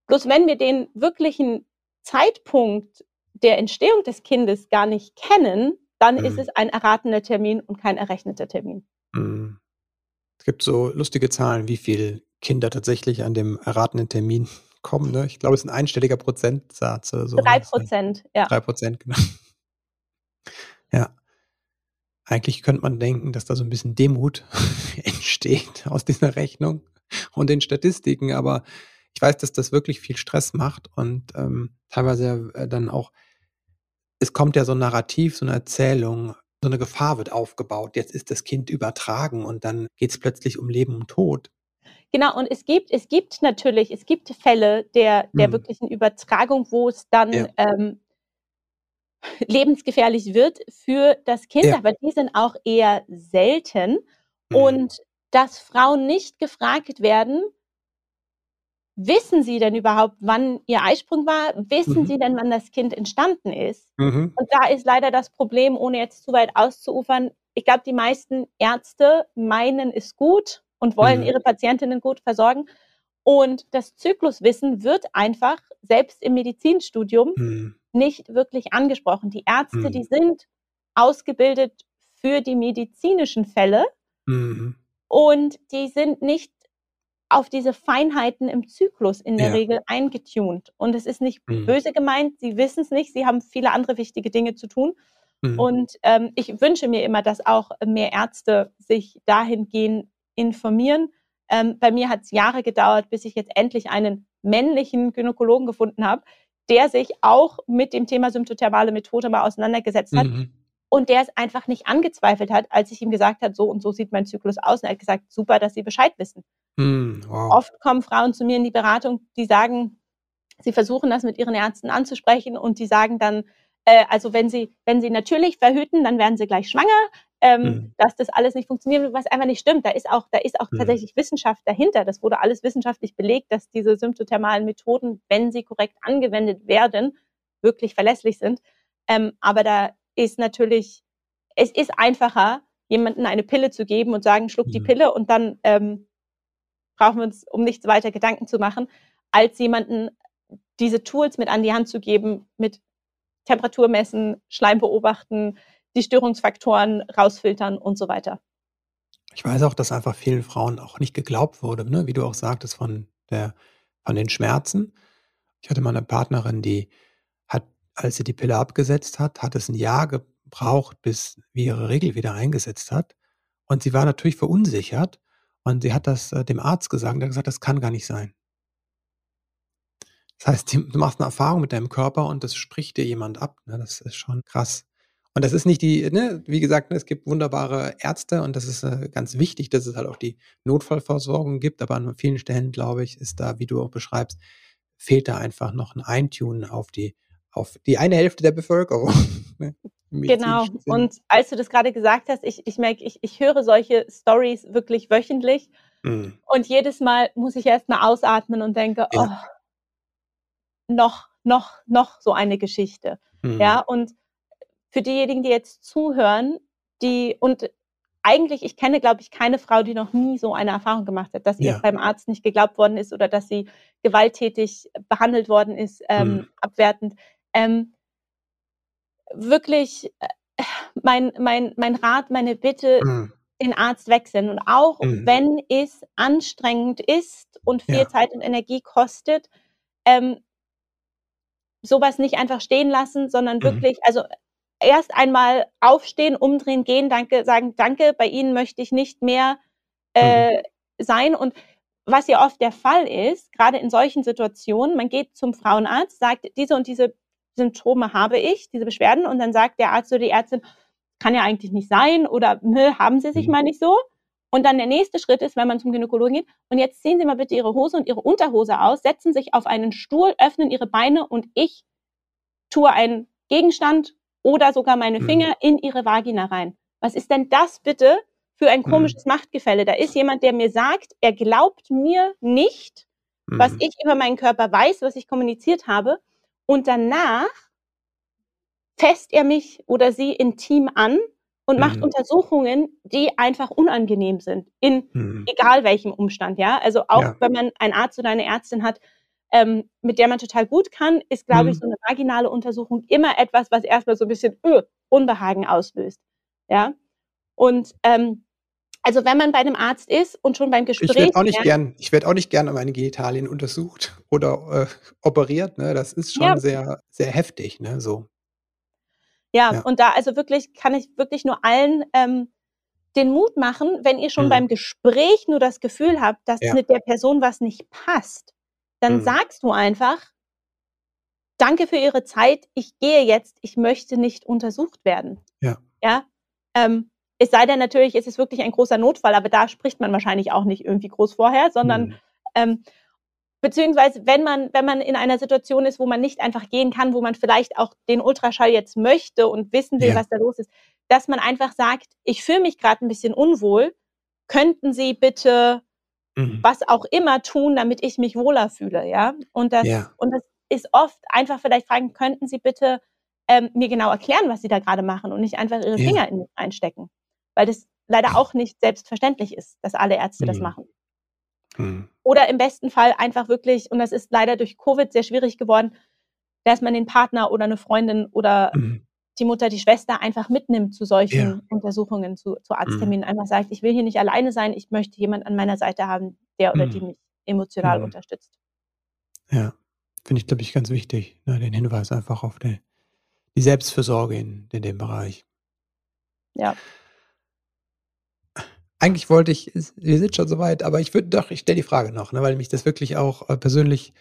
Bloß wenn wir den wirklichen Zeitpunkt der Entstehung des Kindes gar nicht kennen, dann mhm. ist es ein erratener Termin und kein errechneter Termin. Mhm. Es gibt so lustige Zahlen, wie viele Kinder tatsächlich an dem erratenen Termin [laughs] kommen. Ne? Ich glaube, es ist ein einstelliger Prozentsatz oder so. Drei Prozent, ja. Drei Prozent, genau. Ja. Eigentlich könnte man denken, dass da so ein bisschen Demut [laughs] entsteht aus dieser Rechnung und den Statistiken, aber ich weiß, dass das wirklich viel Stress macht und ähm, teilweise äh, dann auch es kommt ja so ein Narrativ, so eine Erzählung, so eine Gefahr wird aufgebaut. Jetzt ist das Kind übertragen und dann geht es plötzlich um Leben und Tod. Genau, und es gibt, es gibt natürlich, es gibt Fälle der, der hm. wirklichen Übertragung, wo es dann ja. ähm, [laughs] lebensgefährlich wird für das Kind, ja. aber die sind auch eher selten. Hm. Und dass Frauen nicht gefragt werden, wissen Sie denn überhaupt, wann Ihr Eisprung war? Wissen mhm. Sie denn, wann das Kind entstanden ist? Mhm. Und da ist leider das Problem, ohne jetzt zu weit auszuufern. Ich glaube, die meisten Ärzte meinen es gut und wollen mhm. ihre Patientinnen gut versorgen. Und das Zykluswissen wird einfach, selbst im Medizinstudium, mhm. nicht wirklich angesprochen. Die Ärzte, mhm. die sind ausgebildet für die medizinischen Fälle. Mhm. Und die sind nicht auf diese Feinheiten im Zyklus in der ja. Regel eingetunt. Und es ist nicht mhm. böse gemeint, sie wissen es nicht, sie haben viele andere wichtige Dinge zu tun. Mhm. Und ähm, ich wünsche mir immer, dass auch mehr Ärzte sich dahingehend informieren. Ähm, bei mir hat es Jahre gedauert, bis ich jetzt endlich einen männlichen Gynäkologen gefunden habe, der sich auch mit dem Thema symptothermale Methode mal auseinandergesetzt hat Mhm. und der es einfach nicht angezweifelt hat, als ich ihm gesagt habe, so und so sieht mein Zyklus aus. Und er hat gesagt, super, dass Sie Bescheid wissen. Mhm. Wow. Oft kommen Frauen zu mir in die Beratung, die sagen, sie versuchen das mit ihren Ärzten anzusprechen und die sagen dann, äh, also wenn sie, wenn sie natürlich verhüten, dann werden sie gleich schwanger, ähm, Mhm. dass das alles nicht funktioniert, was einfach nicht stimmt. Da ist auch, da ist auch Mhm. tatsächlich Wissenschaft dahinter. Das wurde alles wissenschaftlich belegt, dass diese symptothermalen Methoden, wenn sie korrekt angewendet werden, wirklich verlässlich sind. Ähm, aber da ist natürlich, es ist einfacher, jemandem eine Pille zu geben und sagen, schluck die Mhm. Pille und dann ähm, brauchen wir uns um nichts weiter Gedanken zu machen, als jemanden diese Tools mit an die Hand zu geben, mit Temperatur messen, Schleim beobachten, die Störungsfaktoren rausfiltern und so weiter. Ich weiß auch, dass einfach vielen Frauen auch nicht geglaubt wurde, ne? wie du auch sagtest, von, der, von den Schmerzen. Ich hatte mal eine Partnerin, die hat, als sie die Pille abgesetzt hat, hat es ein Jahr gebraucht, bis wie ihre Regel wieder eingesetzt hat. Und sie war natürlich verunsichert und sie hat das äh, dem Arzt gesagt und er hat gesagt, das kann gar nicht sein. Das heißt, du machst eine Erfahrung mit deinem Körper und das spricht dir jemand ab. Ne? Das ist schon krass. Und das ist nicht die, ne, wie gesagt, es gibt wunderbare Ärzte und das ist äh, ganz wichtig, dass es halt auch die Notfallversorgung gibt. Aber an vielen Stellen, glaube ich, ist da, wie du auch beschreibst, fehlt da einfach noch ein Eintunen auf die, auf die eine Hälfte der Bevölkerung. [laughs] ne, Genau. Sinne. Und als du das gerade gesagt hast, ich, ich merke, ich, ich höre solche Stories wirklich wöchentlich Mhm. und jedes Mal muss ich erst mal ausatmen und denke, Ja. oh, noch, noch, noch so eine Geschichte. Mhm. Ja, und für diejenigen, die jetzt zuhören, die und eigentlich, ich kenne, glaube ich, keine Frau, die noch nie so eine Erfahrung gemacht hat, dass ihr Ja. beim Arzt nicht geglaubt worden ist oder dass sie gewalttätig behandelt worden ist, ähm, Mhm. abwertend. Ähm, wirklich äh, mein, mein, mein Rat, meine Bitte, Mhm. den Arzt wechseln. Und auch Mhm. wenn es anstrengend ist und viel Ja. Zeit und Energie kostet, ähm, sowas nicht einfach stehen lassen, sondern Mhm. wirklich, also erst einmal aufstehen, umdrehen, gehen, danke, sagen, danke, bei Ihnen möchte ich nicht mehr äh, sein. Und was ja oft der Fall ist, gerade in solchen Situationen, man geht zum Frauenarzt, sagt, diese und diese Symptome habe ich, diese Beschwerden, und dann sagt der Arzt oder die Ärztin, kann ja eigentlich nicht sein oder "Nö, haben Sie sich Mhm. mal nicht so. Und dann der nächste Schritt ist, wenn man zum Gynäkologen geht, und jetzt ziehen Sie mal bitte Ihre Hose und Ihre Unterhose aus, setzen sich auf einen Stuhl, öffnen Ihre Beine und ich tue einen Gegenstand oder sogar meine Mhm. Finger in Ihre Vagina rein. Was ist denn das bitte für ein Mhm. komisches Machtgefälle? Da ist jemand, der mir sagt, er glaubt mir nicht, was Mhm. ich über meinen Körper weiß, was ich kommuniziert habe. Und danach fässt er mich oder sie intim an und macht Mhm. Untersuchungen, die einfach unangenehm sind, in Mhm. egal welchem Umstand, ja. Also auch Ja. wenn man einen Arzt oder eine Ärztin hat, ähm, mit der man total gut kann, ist, glaube ich, Mhm. so eine vaginale Untersuchung immer etwas, was erstmal so ein bisschen öh, Unbehagen auslöst. Ja. Und ähm, also wenn man bei einem Arzt ist und schon beim Gespräch Ich werde auch nicht gern, ich werde auch nicht gern an meine Genitalien untersucht oder äh, operiert. Ne? Das ist schon Ja. sehr, sehr heftig. Ne? So. Ja, Ja. und da also wirklich kann ich wirklich nur allen ähm, den Mut machen, wenn ihr schon Mhm. beim Gespräch nur das Gefühl habt, dass Ja. mit der Person was nicht passt, dann Mhm. sagst du einfach, danke für Ihre Zeit, ich gehe jetzt, ich möchte nicht untersucht werden. Ja. Ja. Ähm, es sei denn natürlich, es ist wirklich ein großer Notfall, aber da spricht man wahrscheinlich auch nicht irgendwie groß vorher, sondern Mhm. ähm, beziehungsweise wenn man, wenn man in einer Situation ist, wo man nicht einfach gehen kann, wo man vielleicht auch den Ultraschall jetzt möchte und wissen will, Ja. was da los ist, dass man einfach sagt, ich fühle mich gerade ein bisschen unwohl, könnten Sie bitte Mhm. was auch immer tun, damit ich mich wohler fühle, ja? Und das, Ja. und das ist oft einfach vielleicht fragen, könnten Sie bitte ähm, mir genau erklären, was Sie da gerade machen und nicht einfach Ihre Ja. Finger in mich einstecken. Weil das leider auch nicht selbstverständlich ist, dass alle Ärzte das Mhm. machen. Mhm. Oder im besten Fall einfach wirklich, und das ist leider durch Covid sehr schwierig geworden, dass man den Partner oder eine Freundin oder Mhm. Die Mutter, die Schwester einfach mitnimmt zu solchen Ja. Untersuchungen, zu, zu Mhm. Arztterminen. Einfach sagt, ich will hier nicht alleine sein, ich möchte jemand an meiner Seite haben, der oder die Mhm. mich emotional Mhm. unterstützt. Ja. Finde ich, glaube ich, ganz wichtig. Ne? Den Hinweis einfach auf die, die Selbstfürsorge in, in dem Bereich. Ja. Eigentlich wollte ich, wir sind schon soweit, aber ich würde doch, ich stelle die Frage noch, ne, weil mich das wirklich auch äh, persönlich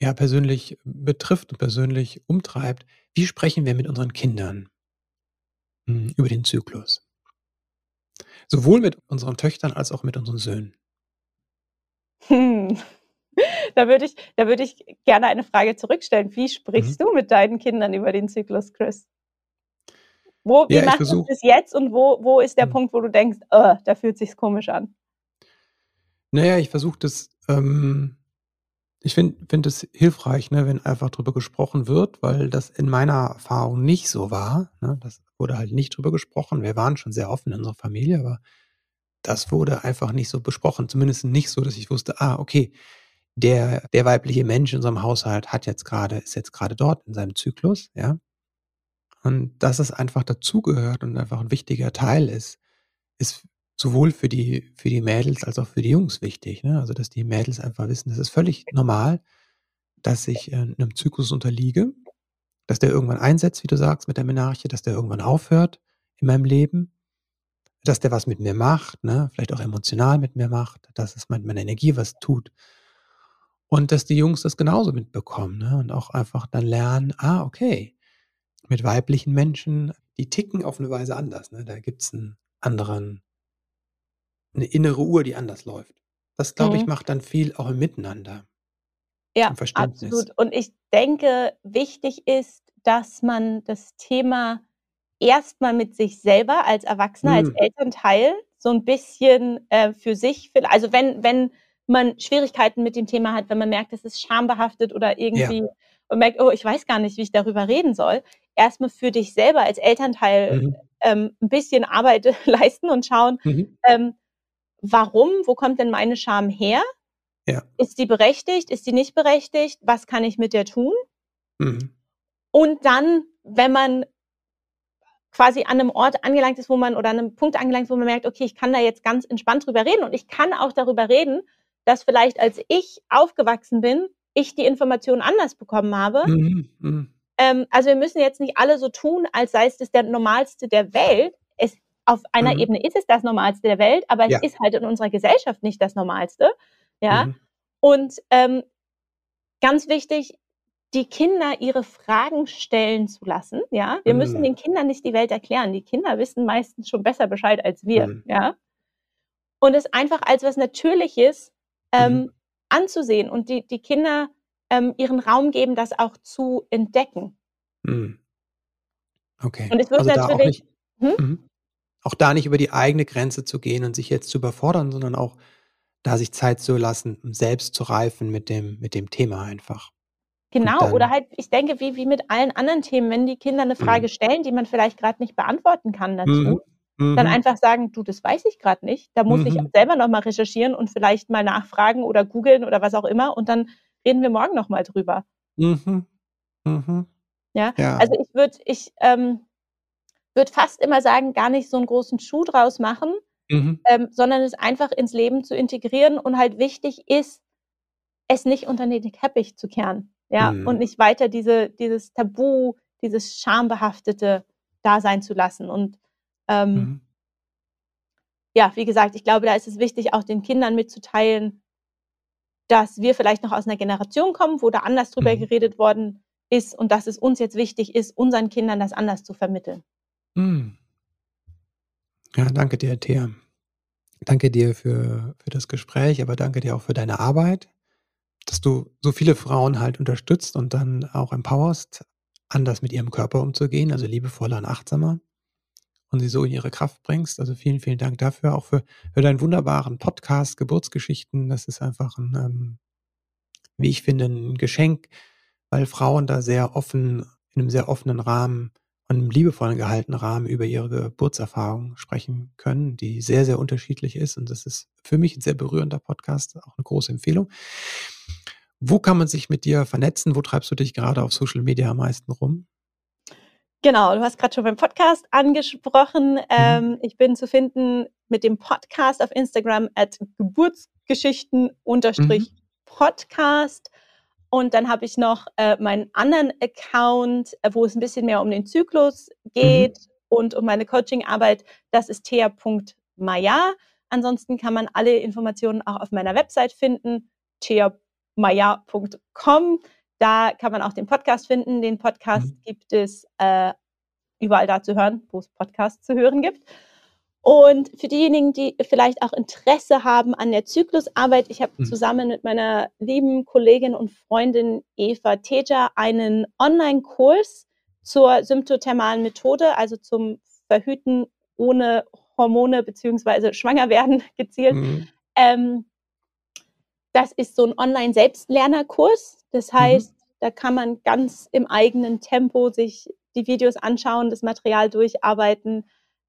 ja persönlich betrifft und persönlich umtreibt. Wie sprechen wir mit unseren Kindern hm, über den Zyklus? Sowohl mit unseren Töchtern als auch mit unseren Söhnen. Hm. Da würde ich, da würde ich gerne eine Frage zurückstellen. Wie sprichst mhm. du mit deinen Kindern über den Zyklus, Chris? Wo, wie ja, machst du das jetzt und wo, wo ist der mhm. Punkt, wo du denkst, oh, da fühlt sich komisch an? Naja, ich versuche das, ähm, ich finde find es hilfreich, ne, wenn einfach drüber gesprochen wird, weil das in meiner Erfahrung nicht so war. Ne? Das wurde halt nicht drüber gesprochen. Wir waren schon sehr offen in unserer Familie, aber das wurde einfach nicht so besprochen. Zumindest nicht so, dass ich wusste, ah, okay, der, der weibliche Mensch in unserem Haushalt hat jetzt gerade, ist jetzt gerade dort in seinem Zyklus, ja. Und dass es einfach dazugehört und einfach ein wichtiger Teil ist, ist sowohl für die, für die Mädels als auch für die Jungs wichtig. Ne? Also, dass die Mädels einfach wissen, es ist völlig normal, dass ich äh, einem Zyklus unterliege, dass der irgendwann einsetzt, wie du sagst, mit der Menarche, dass der irgendwann aufhört in meinem Leben, dass der was mit mir macht, ne? vielleicht auch emotional mit mir macht, dass es mit meiner Energie was tut. Und dass die Jungs das genauso mitbekommen ne? und auch einfach dann lernen, ah, okay, mit weiblichen Menschen, die ticken auf eine Weise anders. Ne? Da gibt es einen anderen, eine innere Uhr, die anders läuft. Das, glaube mhm. ich, macht dann viel auch im Miteinander. Ja, absolut. Und ich denke, wichtig ist, dass man das Thema erstmal mit sich selber als Erwachsener, mhm. als Elternteil so ein bisschen äh, für sich, also wenn, wenn man Schwierigkeiten mit dem Thema hat, wenn man merkt, es ist schambehaftet oder irgendwie ja. und merkt, oh, ich weiß gar nicht, wie ich darüber reden soll, erstmal für dich selber als Elternteil mhm. ähm, ein bisschen Arbeit [laughs] leisten und schauen, mhm. ähm, warum, wo kommt denn meine Scham her? Ja. Ist die berechtigt? Ist die nicht berechtigt? Was kann ich mit der tun? Mhm. Und dann, wenn man quasi an einem Ort angelangt ist, wo man oder an einem Punkt angelangt ist, wo man merkt, okay, ich kann da jetzt ganz entspannt drüber reden und ich kann auch darüber reden, dass vielleicht als ich aufgewachsen bin, ich die Information anders bekommen habe. Mhm. Mhm. Ähm, also wir müssen jetzt nicht alle so tun, als sei es das der normalste der Welt. Auf einer mhm. Ebene ist es das Normalste der Welt, aber ja. es ist halt in unserer Gesellschaft nicht das Normalste. Ja. Mhm. Und ähm, ganz wichtig, die Kinder ihre Fragen stellen zu lassen. Ja, wir mhm. müssen den Kindern nicht die Welt erklären. Die Kinder wissen meistens schon besser Bescheid als wir. Mhm. Ja, und es einfach als was Natürliches ähm, mhm. anzusehen und die, die Kinder ähm, ihren Raum geben, das auch zu entdecken. Mhm. Okay. Und es wird also natürlich. Hm? Mhm. auch da nicht über die eigene Grenze zu gehen und sich jetzt zu überfordern, sondern auch da sich Zeit zu lassen, um selbst zu reifen mit dem, mit dem Thema einfach. Genau, oder halt, ich denke, wie, wie mit allen anderen Themen, wenn die Kinder eine Frage mhm. stellen, die man vielleicht gerade nicht beantworten kann dazu, mhm. Mhm. Dann einfach sagen, du, das weiß ich gerade nicht. Da muss mhm. ich selber nochmal recherchieren und vielleicht mal nachfragen oder googeln oder was auch immer. Und dann reden wir morgen nochmal drüber. Mhm. Mhm. Ja? ja? also ich würde ich, ähm, würd fast immer sagen, gar nicht so einen großen Schuh draus machen, mhm. ähm, sondern es einfach ins Leben zu integrieren und halt wichtig ist, es nicht unter den Teppich zu kehren. Ja, mhm. und nicht weiter diese, dieses Tabu, dieses Schambehaftete da sein zu lassen. Und ähm, mhm. Ja, wie gesagt, ich glaube, da ist es wichtig, auch den Kindern mitzuteilen, dass wir vielleicht noch aus einer Generation kommen, wo da anders drüber mhm. geredet worden ist und dass es uns jetzt wichtig ist, unseren Kindern das anders zu vermitteln. Mhm. Ja, danke dir, Thea. Danke dir für, für das Gespräch, aber danke dir auch für deine Arbeit, dass du so viele Frauen halt unterstützt und dann auch empowerst, anders mit ihrem Körper umzugehen, also liebevoller und achtsamer und sie so in ihre Kraft bringst. Also vielen, vielen Dank dafür, auch für, für deinen wunderbaren Podcast, Geburtsgeschichten. Das ist einfach ein, ähm, wie ich finde, ein Geschenk, weil Frauen da sehr offen, in einem sehr offenen Rahmen und einem liebevollen gehaltenen Rahmen über ihre Geburtserfahrung sprechen können, die sehr, sehr unterschiedlich ist. Und das ist für mich ein sehr berührender Podcast, auch eine große Empfehlung. Wo kann man sich mit dir vernetzen? Wo treibst du dich gerade auf Social Media am meisten rum? Genau, du hast gerade schon beim Podcast angesprochen. Mhm. Ähm, ich bin zu finden mit dem Podcast auf Instagram at Geburtsgeschichten-Podcast. Mhm. Und dann habe ich noch äh, meinen anderen Account, äh, wo es ein bisschen mehr um den Zyklus geht mhm. und um meine Coachingarbeit. Das ist thea.maya. Ansonsten kann man alle Informationen auch auf meiner Website finden, thea.maya maya.com. Da kann man auch den Podcast finden. Den Podcast mhm. gibt es äh, überall da zu hören, wo es Podcasts zu hören gibt. Und für diejenigen, die vielleicht auch Interesse haben an der Zyklusarbeit, ich habe mhm. zusammen mit meiner lieben Kollegin und Freundin Eva Teja einen Online-Kurs zur symptothermalen Methode, also zum Verhüten ohne Hormone bzw. schwanger werden [laughs] gezielt. Mhm. Ähm, das ist so ein Online-Selbstlernerkurs. Das mhm. heißt, mhm. da kann man ganz im eigenen Tempo sich die Videos anschauen, das Material durcharbeiten.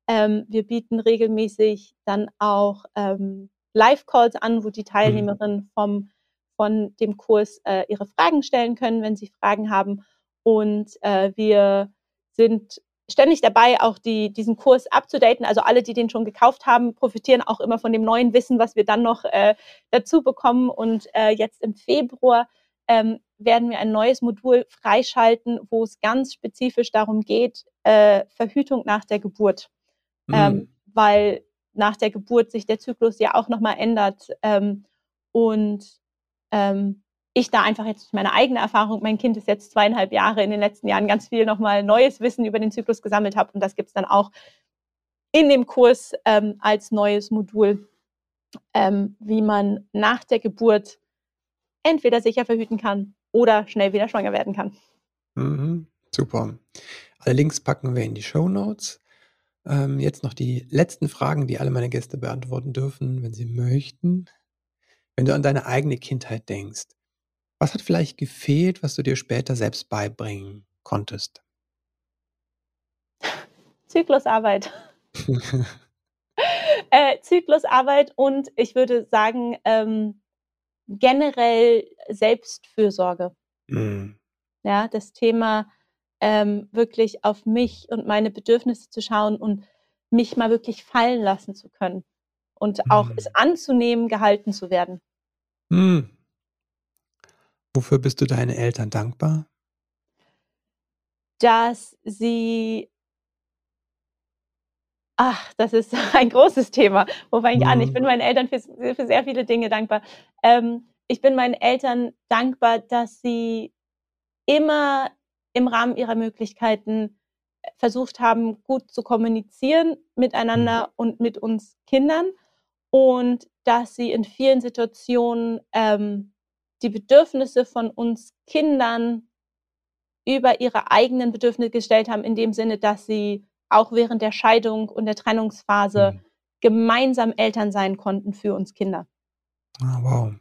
Ähm, wir bieten regelmäßig dann auch ähm, Live-Calls an, wo die mhm. Teilnehmerinnen vom, von dem Kurs äh, ihre Fragen stellen können, wenn sie Fragen haben. Und äh, wir sind ständig dabei, auch die, diesen Kurs abzudaten. Also alle, die den schon gekauft haben, profitieren auch immer von dem neuen Wissen, was wir dann noch äh, dazu bekommen. Und äh, jetzt im Februar ähm, werden wir ein neues Modul freischalten, wo es ganz spezifisch darum geht, äh, Verhütung nach der Geburt. Mhm. Ähm, weil nach der Geburt sich der Zyklus ja auch nochmal ändert. Ähm, und ähm, ich da einfach jetzt meine eigene Erfahrung, mein Kind ist jetzt zweieinhalb Jahre, in den letzten Jahren ganz viel nochmal neues Wissen über den Zyklus gesammelt habe. Und das gibt es dann auch in dem Kurs ähm, als neues Modul, ähm, wie man nach der Geburt entweder sicher verhüten kann oder schnell wieder schwanger werden kann. Mhm, super. Alle Links packen wir in die Show Notes. Ähm, jetzt noch die letzten Fragen, die alle meine Gäste beantworten dürfen, wenn sie möchten. Wenn du an deine eigene Kindheit denkst, was hat vielleicht gefehlt, was du dir später selbst beibringen konntest? Zyklusarbeit. [laughs] äh, Zyklusarbeit und ich würde sagen, ähm, generell Selbstfürsorge. Mm. Ja, das Thema ähm, wirklich auf mich und meine Bedürfnisse zu schauen und mich mal wirklich fallen lassen zu können und auch es anzunehmen, gehalten zu werden. Mm. Wofür bist du deinen Eltern dankbar? Dass sie Ach, das ist [laughs] ein großes Thema. Wo fange ich an? Ich bin mhm. meinen Eltern für, für sehr viele Dinge dankbar. Ähm, ich bin meinen Eltern dankbar, dass sie immer im Rahmen ihrer Möglichkeiten versucht haben, gut zu kommunizieren miteinander mhm. und mit uns Kindern und dass sie in vielen Situationen ähm, die Bedürfnisse von uns Kindern über ihre eigenen Bedürfnisse gestellt haben, in dem Sinne, dass sie auch während der Scheidung und der Trennungsphase mhm. gemeinsam Eltern sein konnten für uns Kinder. Ah, wow.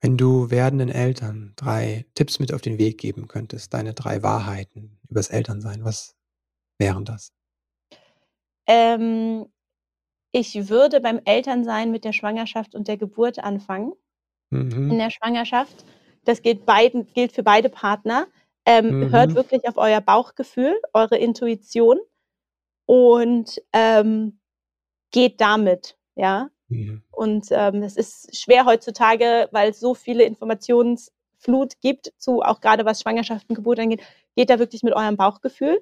Wenn du werdenden Eltern drei Tipps mit auf den Weg geben könntest, deine drei Wahrheiten übers Elternsein, was wären das? Ähm, ich würde beim Elternsein mit der Schwangerschaft und der Geburt anfangen. Mhm. In der Schwangerschaft. Das gilt, beiden, gilt für beide Partner. Ähm, mhm. Hört wirklich auf euer Bauchgefühl, eure Intuition und ähm, geht damit, ja. Mhm. Und ähm, das ist schwer heutzutage, weil es so viele Informationsflut gibt zu, auch gerade was Schwangerschaft und Geburt angeht. Geht da wirklich mit eurem Bauchgefühl.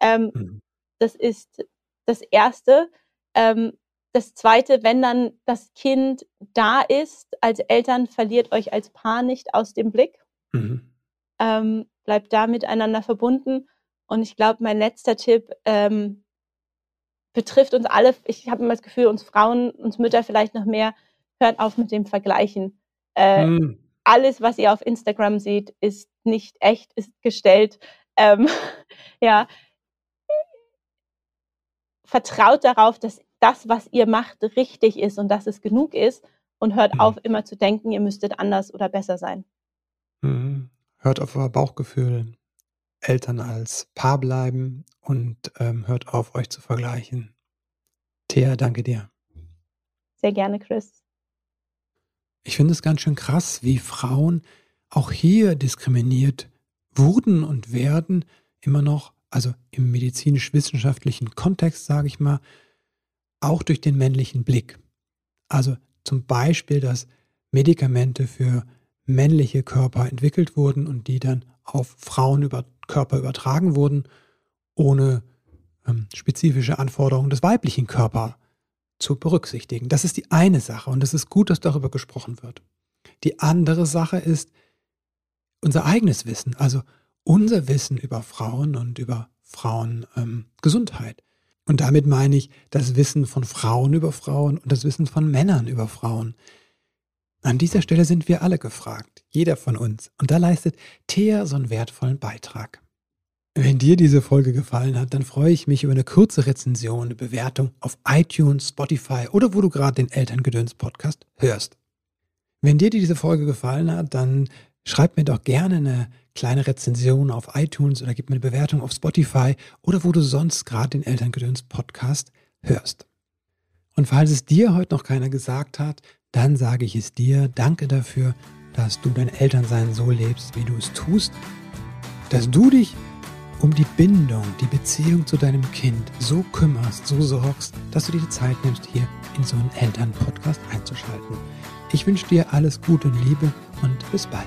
Ähm, mhm. Das ist das Erste. Ähm, das Zweite, wenn dann das Kind da ist, als Eltern verliert euch als Paar nicht aus dem Blick. Mhm. Ähm, bleibt da miteinander verbunden. Und ich glaube, mein letzter Tipp ähm, betrifft uns alle. Ich habe immer das Gefühl, uns Frauen, uns Mütter vielleicht noch mehr, hört auf mit dem Vergleichen. Äh, mm. Alles, was ihr auf Instagram seht, ist nicht echt, ist gestellt. Ähm, [laughs] ja. Vertraut darauf, dass das, was ihr macht, richtig ist und dass es genug ist und hört mm. auf, immer zu denken, ihr müsstet anders oder besser sein. Mhm. Hört auf euer Bauchgefühl, Eltern als Paar bleiben und ähm, hört auf, euch zu vergleichen. Thea, danke dir. Sehr gerne, Chris. Ich finde es ganz schön krass, wie Frauen auch hier diskriminiert wurden und werden, immer noch, also im medizinisch-wissenschaftlichen Kontext, sage ich mal, auch durch den männlichen Blick. Also zum Beispiel, dass Medikamente für männliche Körper entwickelt wurden und die dann auf Frauen über Körper übertragen wurden, ohne ähm, spezifische Anforderungen des weiblichen Körpers zu berücksichtigen. Das ist die eine Sache und es ist gut, dass darüber gesprochen wird. Die andere Sache ist unser eigenes Wissen, also unser Wissen über Frauen und über Frauengesundheit. Ähm, und damit meine ich das Wissen von Frauen über Frauen und das Wissen von Männern über Frauen. An dieser Stelle sind wir alle gefragt, jeder von uns. Und da leistet Thea so einen wertvollen Beitrag. Wenn dir diese Folge gefallen hat, dann freue ich mich über eine kurze Rezension, eine Bewertung auf iTunes, Spotify oder wo du gerade den Elterngedöns Podcast hörst. Wenn dir diese Folge gefallen hat, dann schreib mir doch gerne eine kleine Rezension auf iTunes oder gib mir eine Bewertung auf Spotify oder wo du sonst gerade den Elterngedöns Podcast hörst. Und falls es dir heute noch keiner gesagt hat, dann sage ich es dir. Danke dafür, dass du dein Elternsein so lebst, wie du es tust, dass du dich um die Bindung, die Beziehung zu deinem Kind so kümmerst, so sorgst, dass du dir die Zeit nimmst, hier in so einen Elternpodcast einzuschalten. Ich wünsche dir alles Gute und Liebe und bis bald.